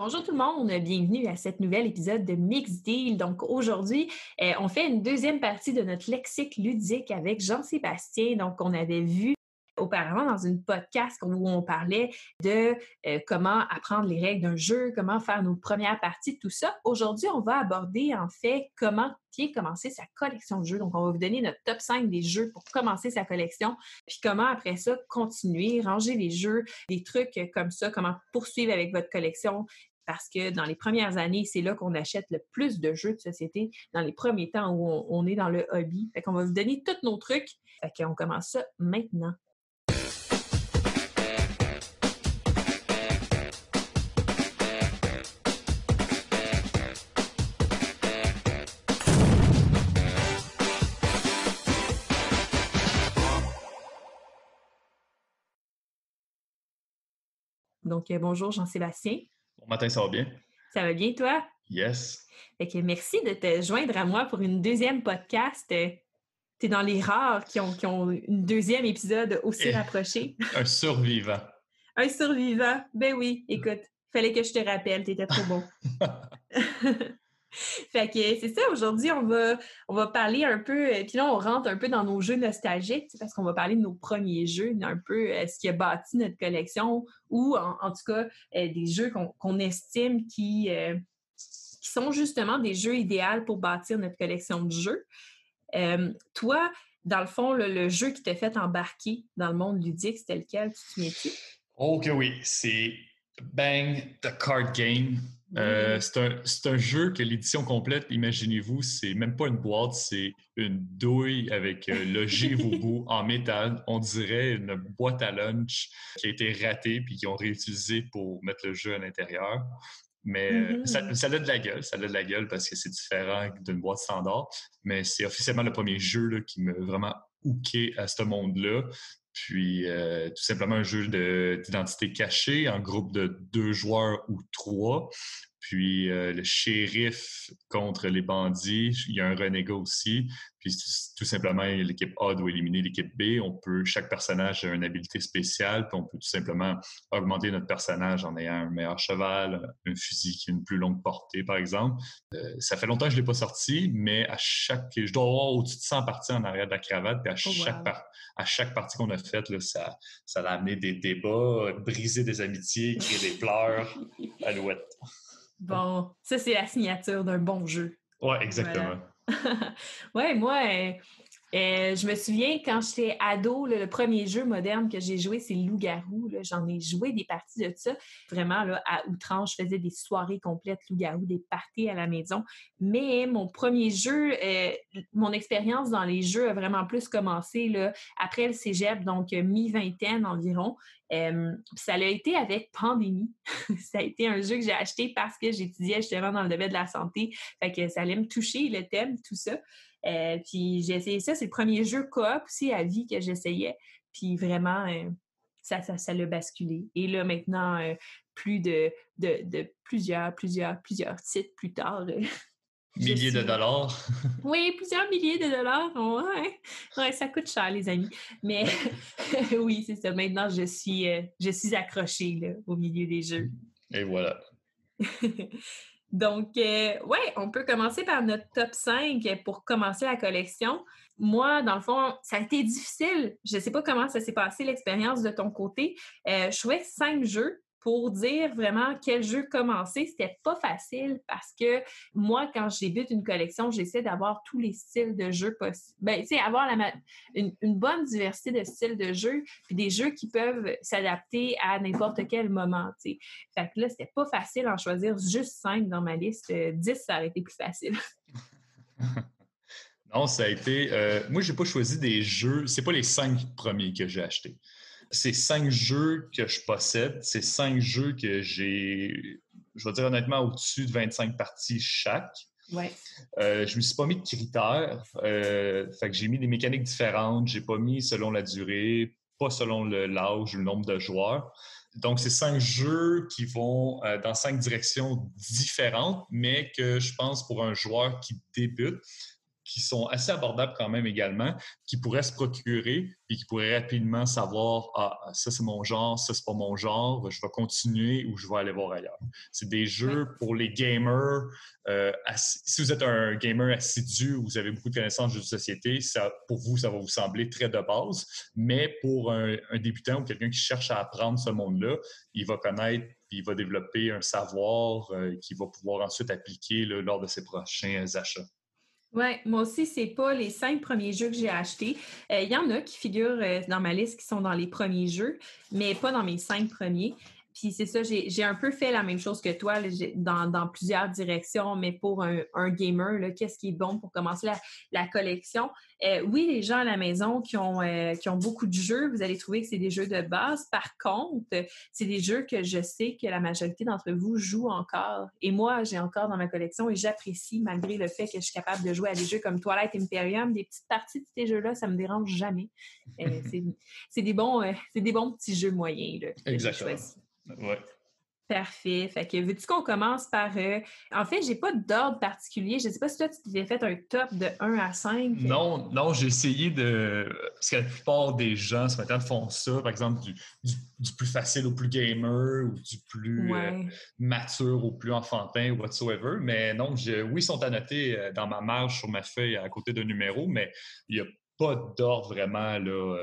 Bonjour tout le monde, bienvenue à cet nouvel épisode de Mix Deal. Donc aujourd'hui, euh, on fait une deuxième partie de notre lexique ludique avec Jean-Sébastien. Donc on avait vu auparavant dans une podcast où on parlait de euh, comment apprendre les règles d'un jeu, comment faire nos premières parties, tout ça. Aujourd'hui, on va aborder en fait comment bien commencer sa collection de jeux. Donc, on va vous donner notre top 5 des jeux pour commencer sa collection, puis comment après ça continuer, ranger les jeux, des trucs comme ça, comment poursuivre avec votre collection, parce que dans les premières années, c'est là qu'on achète le plus de jeux de société, dans les premiers temps où on, est dans le hobby. Fait qu'on va vous donner tous nos trucs. Fait qu'on commence ça maintenant. Donc, euh, bonjour Jean-Sébastien. Matin, ça va bien? Ça va bien, toi? Yes. Fait que merci de te joindre à moi pour une deuxième podcast. Tu es dans les rares qui ont, qui ont une deuxième épisode aussi rapproché. Un survivant. Un survivant. Ben oui, écoute, fallait que je te rappelle, tu étais trop bon. fait que c'est ça, aujourd'hui, on va, on va parler un peu, euh, puis là, on rentre un peu dans nos jeux nostalgiques, parce qu'on va parler de nos premiers jeux, un peu euh, ce qui a bâti notre collection, ou en, tout cas, euh, des jeux qu'on estime qui, qui sont justement des jeux idéaux pour bâtir notre collection de jeux. toi, dans le fond, le, jeu qui t'a fait embarquer dans le monde ludique, c'était lequel, tu te souviens-tu? Oh que oui, c'est Bang the Card Game euh, c'est un, jeu que l'édition complète, imaginez-vous, c'est même pas une boîte, c'est une douille avec euh, logé vos bouts en métal. On dirait une boîte à lunch qui a été ratée puis qu'ils ont réutilisé pour mettre le jeu à l'intérieur. Mais euh, mm-hmm. ça, a de la gueule, ça a de la gueule parce que c'est différent d'une boîte standard. Mais c'est officiellement le premier jeu qui m'a vraiment hooké à ce monde-là. Puis tout simplement un jeu d'identité cachée en groupe de deux joueurs ou trois puis euh, le shérif contre les bandits, il y a un renégat aussi. Puis tout simplement, l'équipe A doit éliminer l'équipe B. On peut, chaque personnage a une habilité spéciale, puis on peut tout simplement augmenter notre personnage en ayant un meilleur cheval, un fusil qui a une plus longue portée, par exemple. Euh, ça fait longtemps que je ne l'ai pas sorti, mais à chaque, je dois avoir au-dessus de 100 parties en arrière de la cravate, puis à oh, chaque, à chaque partie qu'on a faite, là, ça, ça a amené des débats, brisé des amitiés, créé des pleurs, alouette. Bon, ça, c'est la signature d'un bon jeu. Ouais, exactement. ouais, moi, euh, euh, je me souviens quand j'étais ado, le premier jeu moderne que j'ai joué, c'est Loup-garou. J'en ai joué des parties de ça. Vraiment, à outrance, je faisais des soirées complètes Loup-garou, des parties à la maison. Mais mon premier jeu, euh, mon expérience dans les jeux a vraiment plus commencé là, après le cégep, donc mi-vingtaine environ. Euh, ça a été avec Pandémie. ça a été un jeu que j'ai acheté parce que j'étudiais justement dans le domaine de la santé. Que ça allait me toucher, le thème, tout ça. Euh, puis j'ai essayé ça. C'est le premier jeu coop aussi à vie que j'essayais. Puis vraiment, euh, ça, ça, ça l'a basculé. Et là, maintenant, plus de, de, de, plusieurs, plusieurs, plusieurs titres plus tard, Milliers de dollars. oui, plusieurs milliers de dollars. Ouais. ouais, ça coûte cher, les amis. Mais oui, c'est ça. Maintenant, je suis, euh, je suis accrochée là, au milieu des jeux. Et voilà. Donc, euh, ouais, on peut commencer par notre top 5 pour commencer la collection. Moi, dans le fond, ça a été difficile. Je ne sais pas comment ça s'est passé l'expérience de ton côté. Euh, je trouvais cinq jeux pour dire vraiment quel jeu commencer, c'était pas facile parce que moi, quand débute une collection, j'essaie d'avoir tous les styles de jeux possibles. Ben, tu sais, avoir une, bonne diversité de styles de jeux, puis des jeux qui peuvent s'adapter à n'importe quel moment, tu sais. Fait que là, c'était pas facile en choisir juste cinq dans ma liste. Euh, dix, ça aurait été plus facile. non, ça a été... Euh, moi, j'ai pas choisi des jeux... C'est pas les cinq premiers que j'ai achetés c'est cinq jeux que je possède. C'est cinq jeux que j'ai, je vais dire honnêtement, au-dessus de 25 parties chaque. Ouais. Euh, je me suis pas mis de critères. Euh, fait que j'ai mis des mécaniques différentes. J'ai pas mis selon la durée, pas selon l'âge ou le nombre de joueurs. Donc, c'est cinq jeux qui vont euh, dans cinq directions différentes, mais que je pense pour un joueur qui débute, qui sont assez abordables quand même également, qui pourraient se procurer et qui pourraient rapidement savoir Ah, ça c'est mon genre, ça c'est pas mon genre, je vais continuer ou je vais aller voir ailleurs. C'est des jeux pour les gamers. Euh, si vous êtes un gamer assidu, vous avez beaucoup de connaissances de jeux de société, ça, pour vous, ça va vous sembler très de base. Mais pour un, un débutant ou quelqu'un qui cherche à apprendre ce monde-là, il va connaître puis il va développer un savoir euh, qu'il va pouvoir ensuite appliquer lors de ses prochains achats. Oui, moi aussi, c'est pas les cinq premiers jeux que j'ai achetés. Euh, il y en a qui figurent euh, dans ma liste qui sont dans les premiers jeux, mais pas dans mes cinq premiers. Puis c'est ça, j'ai un peu fait la même chose que toi dans, plusieurs directions, mais pour un, gamer, qu'est-ce qui est bon pour commencer la, collection? Euh, oui, les gens à la maison qui ont, euh, qui ont beaucoup de jeux, vous allez trouver que c'est des jeux de base. Par contre, c'est des jeux que je sais que la majorité d'entre vous jouent encore. Et moi, j'ai encore dans ma collection et j'apprécie malgré le fait que je suis capable de jouer à des jeux comme Twilight Imperium, des petites parties de ces jeux-là, ça me dérange jamais. Euh, c'est des, bons, des bons petits jeux moyens. Là, Exactement. Ouais. Parfait. Fait que veux-tu qu'on commence par. Euh, en fait, j'ai pas d'ordre particulier. Je sais pas si toi, tu t'es fait un top de 1 à 5. Non, non, j'ai essayé de. Parce que la plupart des gens ce matin font ça, par exemple, du, plus facile au plus gamer ou du plus euh, mature au plus enfantin, whatsoever. Mais non, oui, ils sont annotés euh, dans ma marge sur ma feuille à côté d'un numéro, mais il n'y a pas d'ordre vraiment là,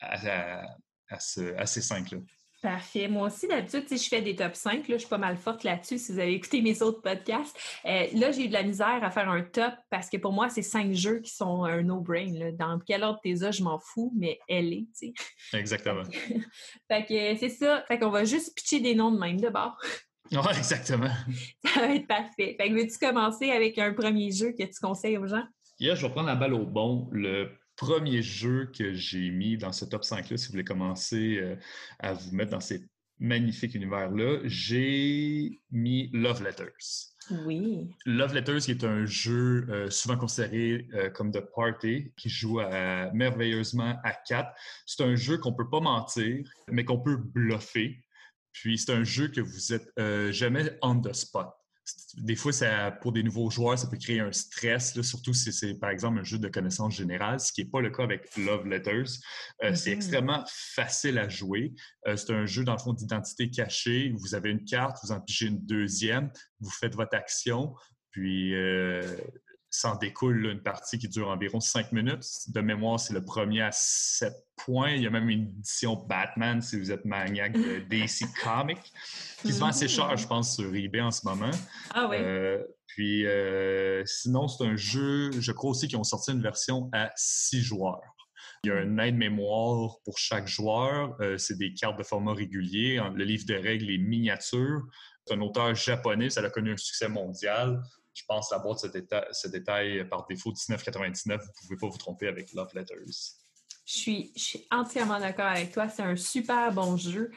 à, ces cinq-là. Parfait. Moi aussi, d'habitude, je fais des top 5. Là, je suis pas mal forte là-dessus si vous avez écouté mes autres podcasts. Euh, là, j'ai eu de la misère à faire un top parce que pour moi, c'est cinq jeux qui sont un no-brain. Dans quel ordre t'es je m'en fous, mais elle est, tu sais. Exactement. fait que c'est ça. Fait qu'on va juste pitcher des noms de même de bord. Oui, exactement. Ça va être parfait. Fait que veux-tu commencer avec un premier jeu que tu conseilles aux gens? Yeah, je vais prendre la balle au bon. Le premier jeu que j'ai mis dans ce top 5-là, si vous voulez commencer euh, à vous mettre dans ces magnifiques univers-là, j'ai mis Love Letters. Oui. Love Letters, qui est un jeu euh, souvent considéré euh, comme de party, qui joue merveilleusement à quatre. C'est un jeu qu'on ne peut pas mentir, mais qu'on peut bluffer. Puis c'est un jeu que vous êtes jamais on the spot des fois, ça, pour des nouveaux joueurs, ça peut créer un stress, surtout si c'est, par exemple, un jeu de connaissance générale, ce qui n'est pas le cas avec Love Letters. Euh, c'est mm-hmm. extrêmement facile à jouer. Euh, c'est un jeu, dans le fond, d'identité cachée. Vous avez une carte, vous en pigez une deuxième, vous faites votre action, puis euh, s'en découle une partie qui dure environ cinq minutes. De mémoire, c'est le premier à sept points. Il y a même une édition Batman si vous êtes maniaque de DC Comics, qui se vend assez cher, je pense, sur eBay en ce moment. Ah oui. Euh, puis euh, sinon, c'est un jeu, je crois aussi qu'ils ont sorti une version à six joueurs. Il y a un aide-mémoire pour chaque joueur. Euh, c'est des cartes de format régulier. Le livre de règles est miniature. C'est un auteur japonais, ça a connu un succès mondial je pense que la boîte ce détail, par défaut 19,99. Vous ne pouvez pas vous tromper avec Love Letters. Je suis, je suis entièrement d'accord avec toi. C'est un super bon jeu.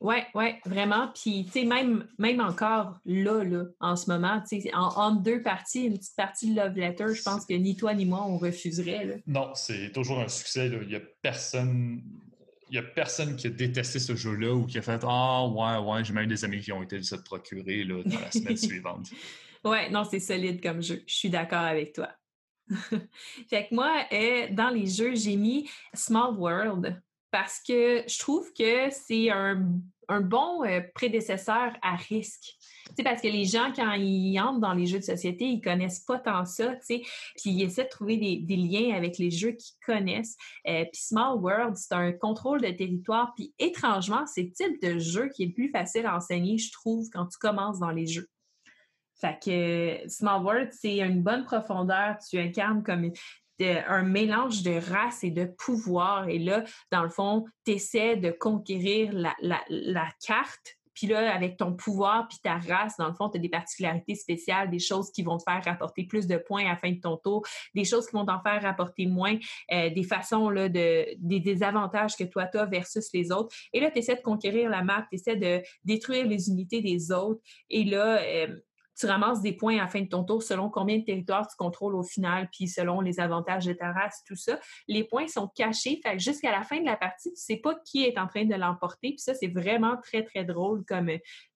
Oui, oui, vraiment. Puis, tu sais, même, même encore là, là, en ce moment, tu sais, en, deux parties, une petite partie de Love Letters, je pense que ni toi ni moi, on refuserait. Là. Non, c'est toujours un succès. Il n'y a personne. Il y a personne qui a détesté ce jeu-là ou qui a fait Ah, ouais, ouais, j'ai même des amis qui ont été se procurer là, dans la semaine suivante. Ouais, non, c'est solide comme jeu. Je suis d'accord avec toi. fait que moi, euh, dans les jeux, j'ai mis Small World parce que je trouve que c'est un, bon euh, prédécesseur à risque. sais, parce que les gens, quand ils entrent dans les jeux de société, ils connaissent pas tant ça, puis ils essaient de trouver des, liens avec les jeux qu'ils connaissent. Euh, puis Small World, c'est un contrôle de territoire, puis étrangement, c'est le type de jeu qui est le plus facile à enseigner, je trouve, quand tu commences dans les jeux. Fait que Small World, c'est une bonne profondeur. Tu incarnes comme un mélange de race et de pouvoir. Et là, dans le fond, tu essaies de conquérir la, la, carte. Puis là, avec ton pouvoir puis ta race, dans le fond, tu as des particularités spéciales, des choses qui vont te faire rapporter plus de points à la fin de ton tour, des choses qui vont t'en faire rapporter moins, euh, des façons, là, de, des, des avantages que toi, tu as versus les autres. Et là, tu essaies de conquérir la map, tu essaies de détruire les unités des autres. Et là, euh, tu ramasses des points à la fin de ton tour selon combien de territoires tu contrôles au final, puis selon les avantages de ta race, tout ça. Les points sont cachés, fait jusqu'à la fin de la partie, tu sais pas qui est en train de l'emporter, puis ça, c'est vraiment très, très drôle comme,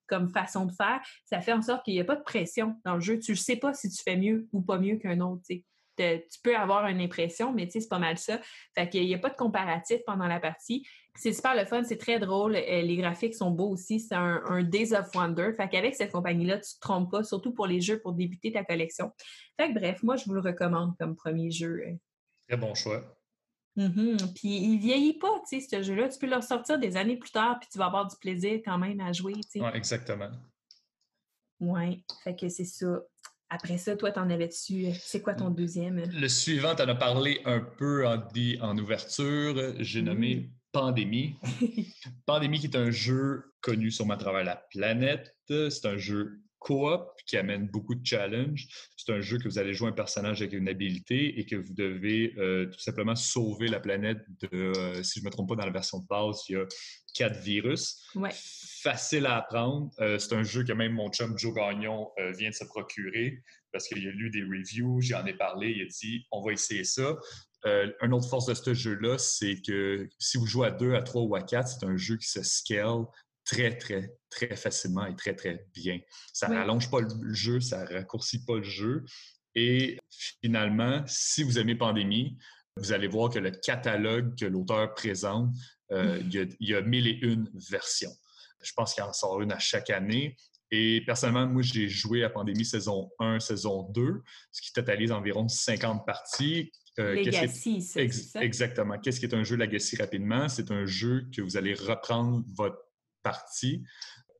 comme façon de faire, ça fait en sorte qu'il n'y a pas de pression dans le jeu. Tu ne sais pas si tu fais mieux ou pas mieux qu'un autre. tu peux avoir une impression, mais c'est pas mal ça. Fait qu'il n'y a pas de comparatif pendant la partie. C'est super le fun, c'est très drôle. Euh, les graphiques sont beaux aussi. C'est un, Days of Wonder. Fait qu'avec cette compagnie-là, tu te trompes pas, surtout pour les jeux pour débuter ta collection. Fait que bref, moi, je vous le recommande comme premier jeu. Euh. Très bon choix. Mm-hmm. Puis il vieillit pas, tu sais, ce jeu-là. Tu peux le ressortir des années plus tard, puis tu vas avoir du plaisir quand même à jouer, tu sais. exactement. Oui, fait que c'est ça. Après ça, toi, t'en avais dessus. C'est quoi ton deuxième? Le suivant, tu en as parlé un peu en, en ouverture. J'ai nommé mm. Pandémie. Pandémie qui est un jeu connu sûrement à travers la planète. C'est un jeu coop qui amène beaucoup de challenges. C'est un jeu que vous allez jouer un personnage avec une habilité et que vous devez euh, tout simplement sauver la planète de, euh, si je ne me trompe pas, dans la version de base, il y a quatre virus. Facile à apprendre. Euh, c'est un jeu que même mon chum Joe Gagnon vient de se procurer parce qu'il a lu des reviews, j'en ai parlé, il a dit on va essayer ça. Une autre force de ce jeu-là, c'est que si vous jouez à deux, à trois ou à quatre, c'est un jeu qui se scale très, très, très facilement et très, très bien. Ça ne rallonge pas le jeu, ça ne raccourcit pas le jeu. Et finalement, si vous aimez Pandémie, vous allez voir que le catalogue que l'auteur présente, euh, il, y a, mille et une versions. Je pense qu'il en sort une à chaque année. Et personnellement, moi, j'ai joué à Pandémie saison 1, saison 2, ce qui totalise environ 50 parties. Euh, Legacy, c'est ça? Exactement. Qu'est-ce qui est un jeu Legacy rapidement? C'est un jeu que vous allez reprendre votre partie,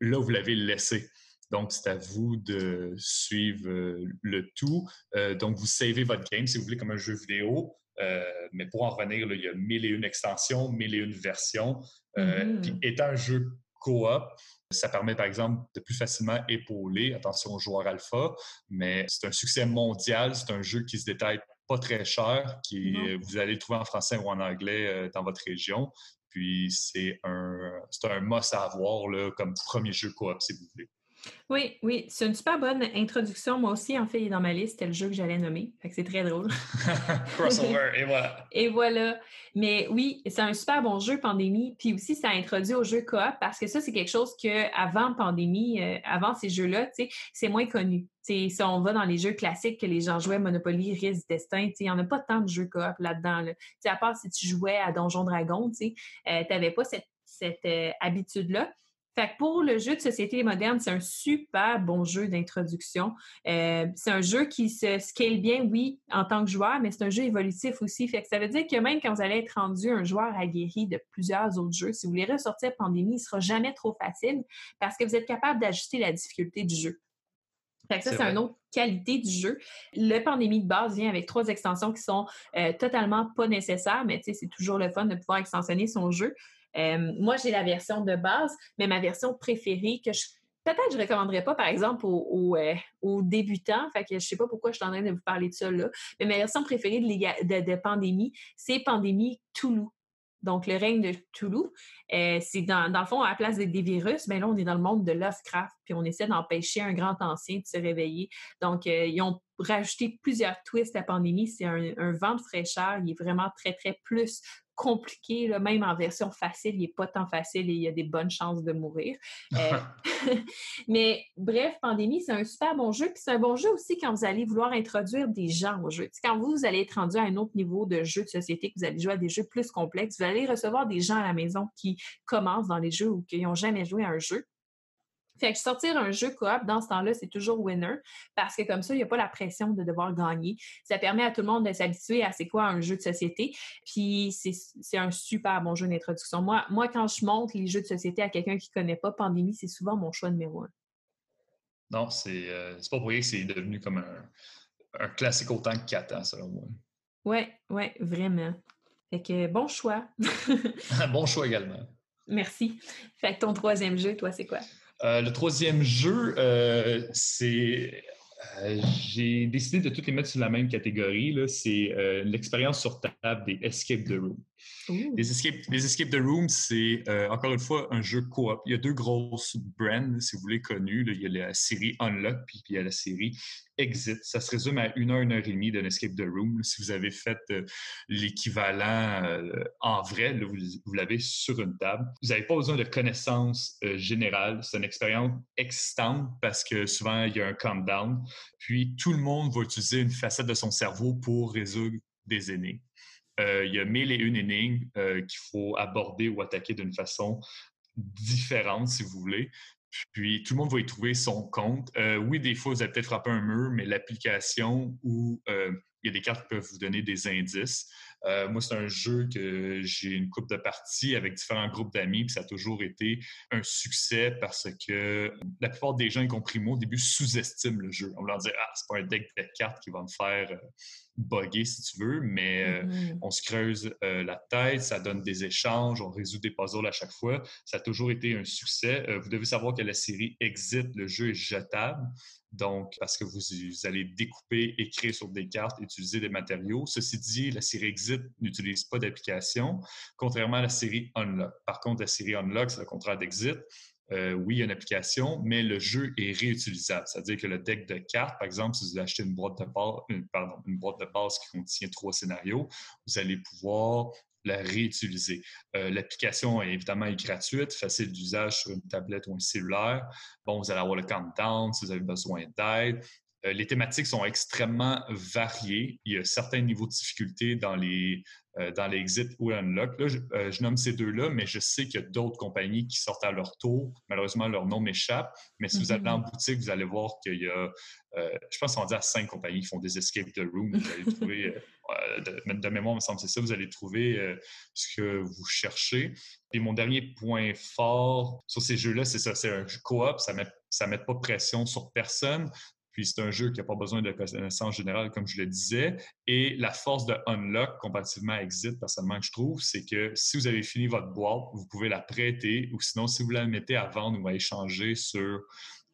là, vous l'avez laissé. Donc, c'est à vous de suivre euh, le tout. Euh, donc, vous savez votre game si vous voulez comme un jeu vidéo. Euh, mais pour en revenir, il y a mille et une extensions, mille et une versions. Mm-hmm. Puis, étant un jeu coop, ça permet par exemple de plus facilement épauler, attention aux joueurs alpha, mais c'est un succès mondial, c'est un jeu qui se détaille pas très cher, qui vous allez le trouver en français ou en anglais dans votre région. Puis c'est un, un must à avoir là, comme premier jeu coop, si vous voulez. Oui, oui, c'est une super bonne introduction. Moi aussi, en fait, il est dans ma liste. C'était le jeu que j'allais nommer. Fait que c'est très drôle. Crossover, et voilà. Et voilà. Mais oui, c'est un super bon jeu, Pandémie. Puis aussi, ça introduit au jeu coop parce que ça, c'est quelque chose que avant Pandémie, euh, avant ces jeux-là, c'est moins connu. si on va dans les jeux classiques que les gens jouaient, Monopoly, Risk, Destin, il n'y en a pas tant de jeux coop là-dedans. Là. À part si tu jouais à Donjon Dragon, tu euh, n'avais pas cette, euh, habitude-là. Fait que pour le jeu de société moderne, c'est un super bon jeu d'introduction. Euh, c'est un jeu qui se scale bien, oui, en tant que joueur, mais c'est un jeu évolutif aussi. Fait que ça veut dire que même quand vous allez être rendu un joueur aguerri de plusieurs autres jeux, si vous voulez ressortir Pandémie, il ne sera jamais trop facile parce que vous êtes capable d'ajuster la difficulté du jeu. Fait que ça, c'est une autre qualité du jeu. Le pandémie de base vient avec trois extensions qui sont euh, totalement pas nécessaires, mais c'est toujours le fun de pouvoir extensionner son jeu. Euh, moi, j'ai la version de base, mais ma version préférée que je peut-être je recommanderais pas, par exemple, aux, euh, débutants. Fait que je sais pas pourquoi je suis en train de vous parler de ça là. Mais ma version préférée de, Pandémie, c'est Pandémie Toulouse. Donc, le règne de Toulouse, euh, c'est dans, le fond, à la place des, virus, ben là, on est dans le monde de Lovecraft, puis on essaie d'empêcher un grand ancien de se réveiller. Donc, ils ont rajouté plusieurs twists à Pandémie. C'est un, un, vent de fraîcheur. Il est vraiment très, très plus compliqué, là, même en version facile, il n'est pas tant facile et il y a des bonnes chances de mourir. Euh, mais bref, Pandémie, c'est un super bon jeu. Puis c'est un bon jeu aussi quand vous allez vouloir introduire des gens au jeu. quand vous, vous allez être rendu à un autre niveau de jeu de société, que vous allez jouer à des jeux plus complexes, vous allez recevoir des gens à la maison qui commencent dans les jeux ou qui n'ont jamais joué à un jeu. Fait que sortir un jeu coop dans ce temps-là, c'est toujours winner parce que comme ça, il n'y a pas la pression de devoir gagner. Ça permet à tout le monde de s'habituer à c'est quoi un jeu de société. Puis c'est un super bon jeu d'introduction. Moi, moi, quand je montre les jeux de société à quelqu'un qui ne connaît pas Pandémie, c'est souvent mon choix numéro un. Non, c'est euh, pas pour rien que c'est devenu comme un, classique autant que 4 ans, selon moi. Oui, oui, vraiment. Fait que bon choix. bon choix également. Merci. Fait que ton troisième jeu, toi, c'est quoi? Euh, le troisième jeu, euh, c'est. Euh, j'ai décidé de toutes les mettre sur la même catégorie. C'est l'expérience sur table des Escape the Room. Les escape, les escape the Room, c'est euh, encore une fois un jeu coop. Il y a deux grosses brands, si vous voulez, connues. Il y a la série Unlock, puis il y a la série Exit. Ça se résume à une heure, une heure et demie d'un escape the room. Si vous avez fait euh, l'équivalent euh, en vrai, vous, l'avez sur une table. Vous n'avez pas besoin de connaissances générales. C'est une expérience excitante parce que souvent, il y a un countdown. Puis, tout le monde va utiliser une facette de son cerveau pour résoudre des énigmes. Euh, il y a mille et une énigmes euh, qu'il faut aborder ou attaquer d'une façon différente, si vous voulez. Puis tout le monde va y trouver son compte. Euh, oui, des fois, vous allez peut-être frapper un mur, mais l'application où il y a des cartes qui peuvent vous donner des indices. Moi, c'est un jeu que j'ai une coupe de parties avec différents groupes d'amis, puis ça a toujours été un succès parce que la plupart des gens, y compris moi, au début, sous-estiment le jeu. On va leur dire Ah, c'est pas un deck de cartes qui va me faire bugger, si tu veux, mais euh, mm-hmm. on se creuse euh, la tête, ça donne des échanges, on résout des puzzles à chaque fois. Ça a toujours été un succès. Euh, vous devez savoir que la série Exit, le jeu est jetable. Donc, parce que vous, allez découper, écrire sur des cartes, utiliser des matériaux. Ceci dit, la série Exit n'utilise pas d'application, contrairement à la série Unlock. Par contre, la série Unlock, c'est le contraire d'Exit. Euh, oui, il y a une application, mais le jeu est réutilisable. C'est-à-dire que le deck de cartes, par exemple, si vous achetez une boîte de base, une, pardon, une boîte de base qui contient trois scénarios, vous allez pouvoir la réutiliser. Euh, l'application, évidemment, est gratuite, facile d'usage sur une tablette ou un cellulaire. Bon, vous allez avoir le countdown si vous avez besoin d'aide. Euh, les thématiques sont extrêmement variées. Il y a certains niveaux de difficulté dans les, euh, dans les Exit ou Unlock. Là, euh, je, nomme ces deux-là, mais je sais qu'il y a d'autres compagnies qui sortent à leur tour. Malheureusement, leur nom m'échappe. Mais si vous allez en mm-hmm. boutique, vous allez voir qu'il y a, je pense qu'on dit à cinq compagnies qui font des escape the room. Vous allez trouver, de, mémoire, il me semble c'est ça, vous allez trouver ce que vous cherchez. Et mon dernier point fort sur ces jeux-là, c'est ça, c'est un coop, ça met ça ne met pas de pression sur personne. Puis c'est un jeu qui n'a pas besoin de connaissances générales, comme je le disais. Et la force de Unlock, comparativement à Exit, personnellement, que je trouve, c'est que si vous avez fini votre boîte, vous pouvez la prêter ou sinon, si vous la mettez à vendre ou à échanger sur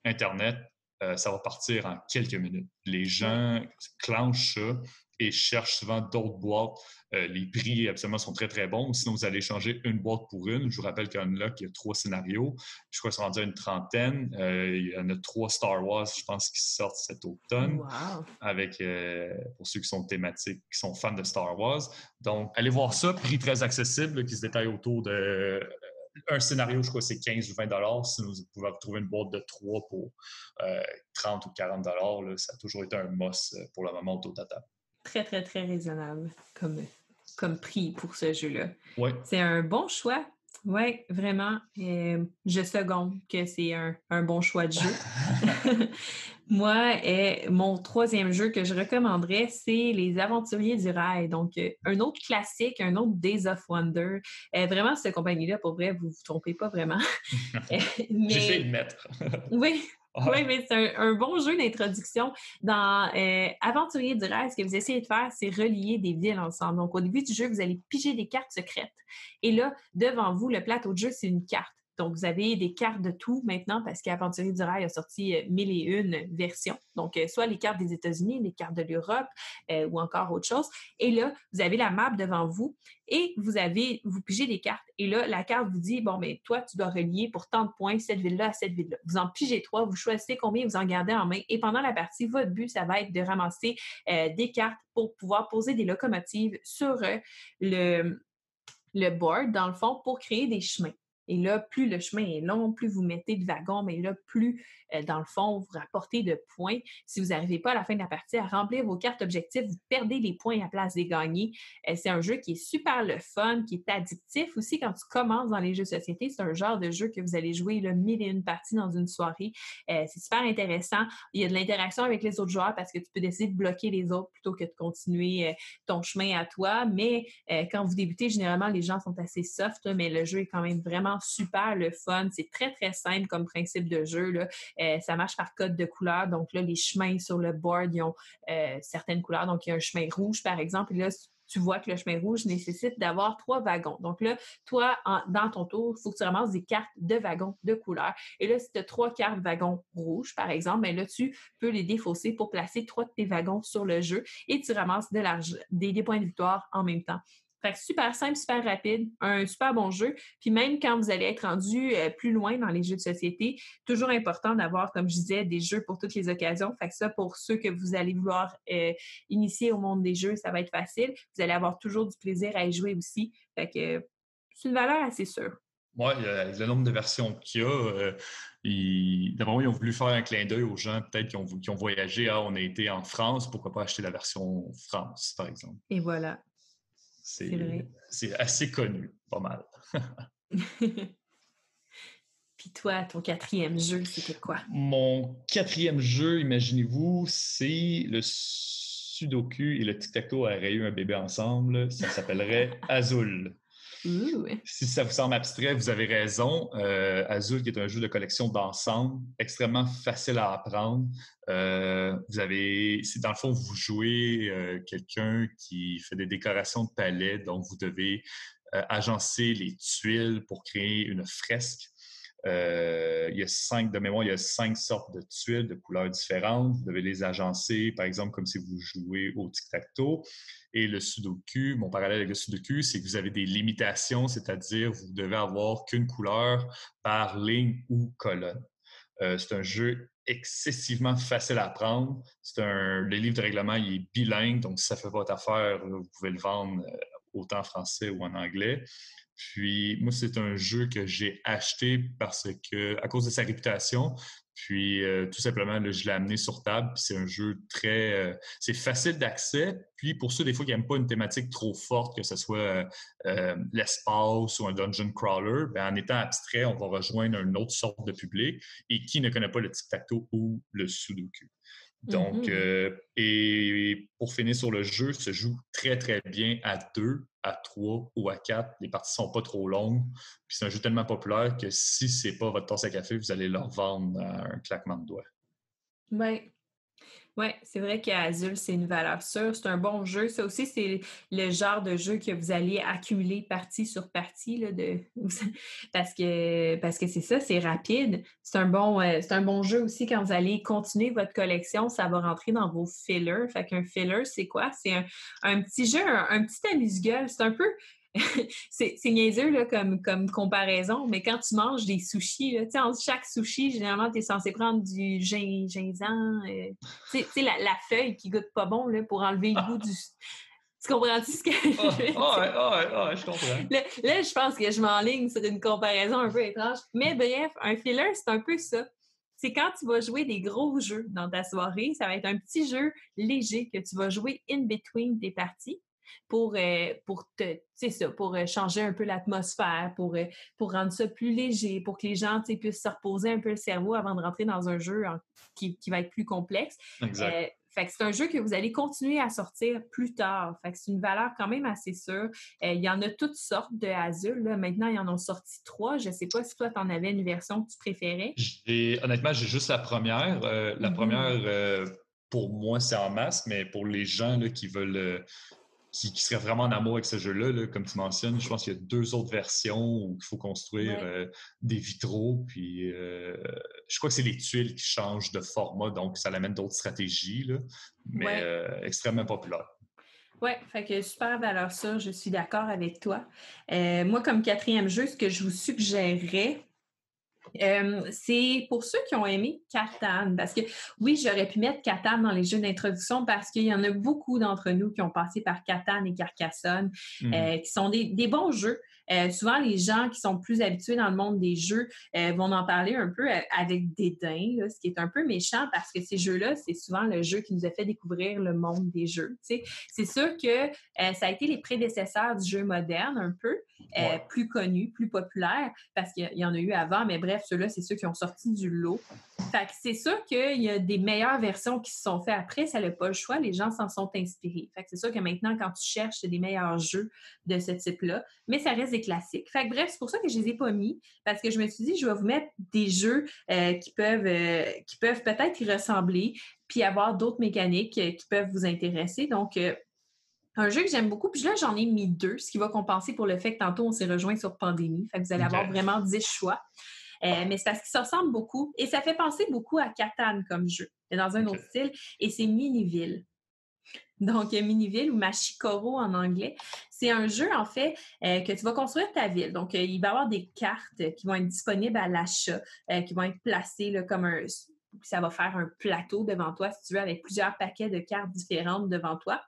Internet, euh, ça va partir en quelques minutes. Les gens clenchent ça et cherchent souvent d'autres boîtes euh, les prix, absolument, sont très, très bons. Sinon, vous allez changer une boîte pour une. Je vous rappelle qu'Unlock, il y a trois scénarios. Je crois qu'ils sont rendus à une trentaine. Euh, il y en a trois Star Wars, je pense, qui sortent cet automne. Avec, euh, pour ceux qui sont thématiques, qui sont fans de Star Wars. Donc, allez voir ça. Prix très accessible, qui se détaille autour de un scénario, je crois, c'est 15 ou 20 Sinon, vous pouvez retrouver une boîte de 3 pour 30 ou 40 Ça a toujours été un must pour le moment au total. Très, très, très raisonnable comme comme prix pour ce jeu-là. Ouais. C'est un bon choix. Oui, vraiment. Euh, je seconde que c'est un, bon choix de jeu. Moi, euh, mon troisième jeu que je recommanderais, c'est Les Aventuriers du Rail. Donc, euh, un autre classique, un autre Days of Wonder. vraiment, cette compagnie-là, pour vrai, vous ne vous trompez pas vraiment. J'ai fait le mettre. oui. Oui, mais c'est un, bon jeu d'introduction. Dans euh, Aventurier du Rêve, ce que vous essayez de faire, c'est relier des villes ensemble. Donc, au début du jeu, vous allez piger des cartes secrètes. Et là, devant vous, le plateau de jeu, c'est une carte. Donc, vous avez des cartes de tout maintenant parce qu'Aventurier du Rail a sorti euh, mille et une versions. Donc, euh, soit les cartes des États-Unis, les cartes de l'Europe euh, ou encore autre chose. Et là, vous avez la map devant vous et vous avez, vous pigez des cartes. Et là, la carte vous dit, bon, mais toi, tu dois relier pour tant de points cette ville-là à cette ville-là. Vous en pigez trois, vous choisissez combien vous en gardez en main. Et pendant la partie, votre but, ça va être de ramasser des cartes pour pouvoir poser des locomotives sur le, le board, dans le fond, pour créer des chemins. Et là, plus le chemin est long, plus vous mettez de wagons, mais là, plus, euh, dans le fond, vous rapportez de points. Si vous n'arrivez pas à la fin de la partie à remplir vos cartes objectifs, vous perdez des points à place des gagnés. Euh, c'est un jeu qui est super le fun, qui est addictif aussi quand tu commences dans les jeux de société. C'est un genre de jeu que vous allez jouer le mille et une parties dans une soirée. Euh, c'est super intéressant. Il y a de l'interaction avec les autres joueurs parce que tu peux décider de bloquer les autres plutôt que de continuer ton chemin à toi. Mais quand vous débutez, généralement, les gens sont assez soft, mais le jeu est quand même vraiment super le fun. C'est très, très simple comme principe de jeu. Là. Euh, ça marche par code de couleur. Donc là, les chemins sur le board, ils ont euh, certaines couleurs. Donc, il y a un chemin rouge, par exemple. Et là, tu vois que le chemin rouge nécessite d'avoir trois wagons. Donc là, toi, dans ton tour, il faut que tu ramasses des cartes de wagons de couleur. Et là, si tu as trois cartes wagons rouges, par exemple, bien là, tu peux les défausser pour placer trois de tes wagons sur le jeu et tu ramasses de des, des points de victoire en même temps. Fait que super simple, super rapide, un super bon jeu. Puis même quand vous allez être rendu euh, plus loin dans les jeux de société, toujours important d'avoir, comme je disais, des jeux pour toutes les occasions. Fait que ça, pour ceux que vous allez vouloir euh, initier au monde des jeux, ça va être facile. Vous allez avoir toujours du plaisir à y jouer aussi. Fait que c'est une valeur assez sûre. Oui, le nombre de versions qu'il y a, euh, d'abord, ils ont voulu faire un clin d'œil aux gens peut-être qui ont, qui ont voyagé. Ah, on a été en France, pourquoi pas acheter la version France, par exemple? Et voilà. C'est assez connu, pas mal. Puis toi, ton quatrième jeu, c'était quoi? Mon quatrième jeu, imaginez-vous, c'est le Sudoku et le Tic-Tac-Toe auraient eu un bébé ensemble. Ça s'appellerait Azul. Si ça vous semble abstrait, vous avez raison. Euh, Azul, qui est un jeu de collection d'ensemble, extrêmement facile à apprendre. Euh, vous avez, dans le fond, vous jouez euh, quelqu'un qui fait des décorations de palais, donc vous devez agencer les tuiles pour créer une fresque. Il y a cinq, de mémoire, il y a cinq sortes de tuiles de couleurs différentes. Vous devez les agencer, par exemple, comme si vous jouez au tic-tac-toe. Et le sudoku, mon parallèle avec le sudoku, c'est que vous avez des limitations, c'est-à-dire vous devez avoir qu'une couleur par ligne ou colonne. Euh, c'est un jeu excessivement facile à apprendre. C'est un, le livre de règlement il est bilingue, donc si ça fait votre affaire, vous pouvez le vendre euh, autant en français ou en anglais. Puis moi, c'est un jeu que j'ai acheté parce que, à cause de sa réputation, puis euh, tout simplement, je l'ai amené sur table. Puis c'est un jeu très. Euh, c'est facile d'accès. Puis pour ceux des fois qui n'aiment pas une thématique trop forte, que ce soit euh, l'espace ou un dungeon crawler, bien, en étant abstrait, on va rejoindre une autre sorte de public. Et qui ne connaît pas le tic-tac-toe ou le sudoku? Donc, mm-hmm. et pour finir sur le jeu, se joue très, très bien à deux, à trois ou à quatre. Les parties sont pas trop longues. Puis c'est un jeu tellement populaire que si c'est pas votre tasse à café, vous allez leur vendre un claquement de doigts. Oui, oui, c'est vrai qu'Azul, c'est une valeur sûre. C'est un bon jeu. Ça aussi, c'est le genre de jeu que vous allez accumuler partie sur partie là, de... parce que parce que c'est ça, c'est rapide. C'est un bon euh, un bon jeu aussi quand vous allez continuer votre collection, ça va rentrer dans vos fillers. Fait qu'un filler, c'est quoi? C'est un, petit jeu, un petit amuse-gueule. C'est un peu c'est niaiseux là, comme, comme comparaison, mais quand tu manges des sushis, là, entre chaque sushi, généralement, tu es censé prendre du gingembre, euh, tu sais, la, la, feuille qui goûte pas bon là, pour enlever le goût du. Tu comprends-tu ce que je ah, veux dire? je comprends. Là, je pense que je m'enligne sur une comparaison un peu étrange. Mais bref, un filler, c'est un peu ça c'est quand tu vas jouer des gros jeux dans ta soirée, ça va être un petit jeu léger que tu vas jouer in between des parties pour, euh, pour te, ça, pour euh, changer un peu l'atmosphère, pour, euh, pour rendre ça plus léger, pour que les gens puissent se reposer un peu le cerveau avant de rentrer dans un jeu qui, qui, va être plus complexe. Exact. fait que c'est un jeu que vous allez continuer à sortir plus tard. Fait que c'est une valeur quand même assez sûre. il y en a toutes sortes de Azul. Là. Maintenant, ils en ont sorti trois. Je ne sais pas si toi, tu en avais une version que tu préférais. Honnêtement, j'ai juste la première. la mm-hmm. première, pour moi, c'est en masse, mais pour les gens là, qui veulent qui, qui, serait vraiment en amour avec ce jeu-là, comme tu mentionnes. Je pense qu'il y a deux autres versions où il faut construire euh, des vitraux. Puis euh, je crois que c'est les tuiles qui changent de format, donc ça amène d'autres stratégies, là, mais euh, extrêmement populaire. Oui, fait que super valeur sûre, je suis d'accord avec toi. moi, comme quatrième jeu, ce que je vous suggérerais, euh, c'est pour ceux qui ont aimé Catan, parce que oui, j'aurais pu mettre Catan dans les jeux d'introduction parce qu'il y en a beaucoup d'entre nous qui ont passé par Catan et Carcassonne, mmh. euh, qui sont des, bons jeux. Euh, souvent, les gens qui sont plus habitués dans le monde des jeux vont en parler un peu avec dédain, ce qui est un peu méchant parce que ces jeux-là, c'est souvent le jeu qui nous a fait découvrir le monde des jeux. C'est sûr que ça a été les prédécesseurs du jeu moderne un peu, plus connu, plus populaire, parce qu'il y en a eu avant, mais bref, ceux-là, c'est ceux qui ont sorti du lot. Fait que c'est sûr qu'il y a des meilleures versions qui se sont faites après, ça n'a pas le choix, les gens s'en sont inspirés. Fait que c'est sûr que maintenant, quand tu cherches des meilleurs jeux de ce type-là, mais ça reste des classiques. Fait que bref, c'est pour ça que je les ai pas mis, parce que je me suis dit, je vais vous mettre des jeux euh, qui peuvent, euh, qui peuvent peut-être y ressembler, puis avoir d'autres mécaniques euh, qui peuvent vous intéresser. Donc, un jeu que j'aime beaucoup, puis là, j'en ai mis deux, ce qui va compenser pour le fait que tantôt, on s'est rejoint sur pandémie. Fait que vous allez avoir vraiment 10 choix. Euh, mais c'est parce qu'ils se ressemblent beaucoup. Et ça fait penser beaucoup à Catan comme jeu, mais dans un autre style. Et c'est Miniville. Donc, Miniville ou Machikoro en anglais, c'est un jeu, en fait, euh, que tu vas construire ta ville. Donc, euh, il va y avoir des cartes qui vont être disponibles à l'achat, euh, qui vont être placées comme un... Ça va faire un plateau devant toi, si tu veux, avec plusieurs paquets de cartes différentes devant toi.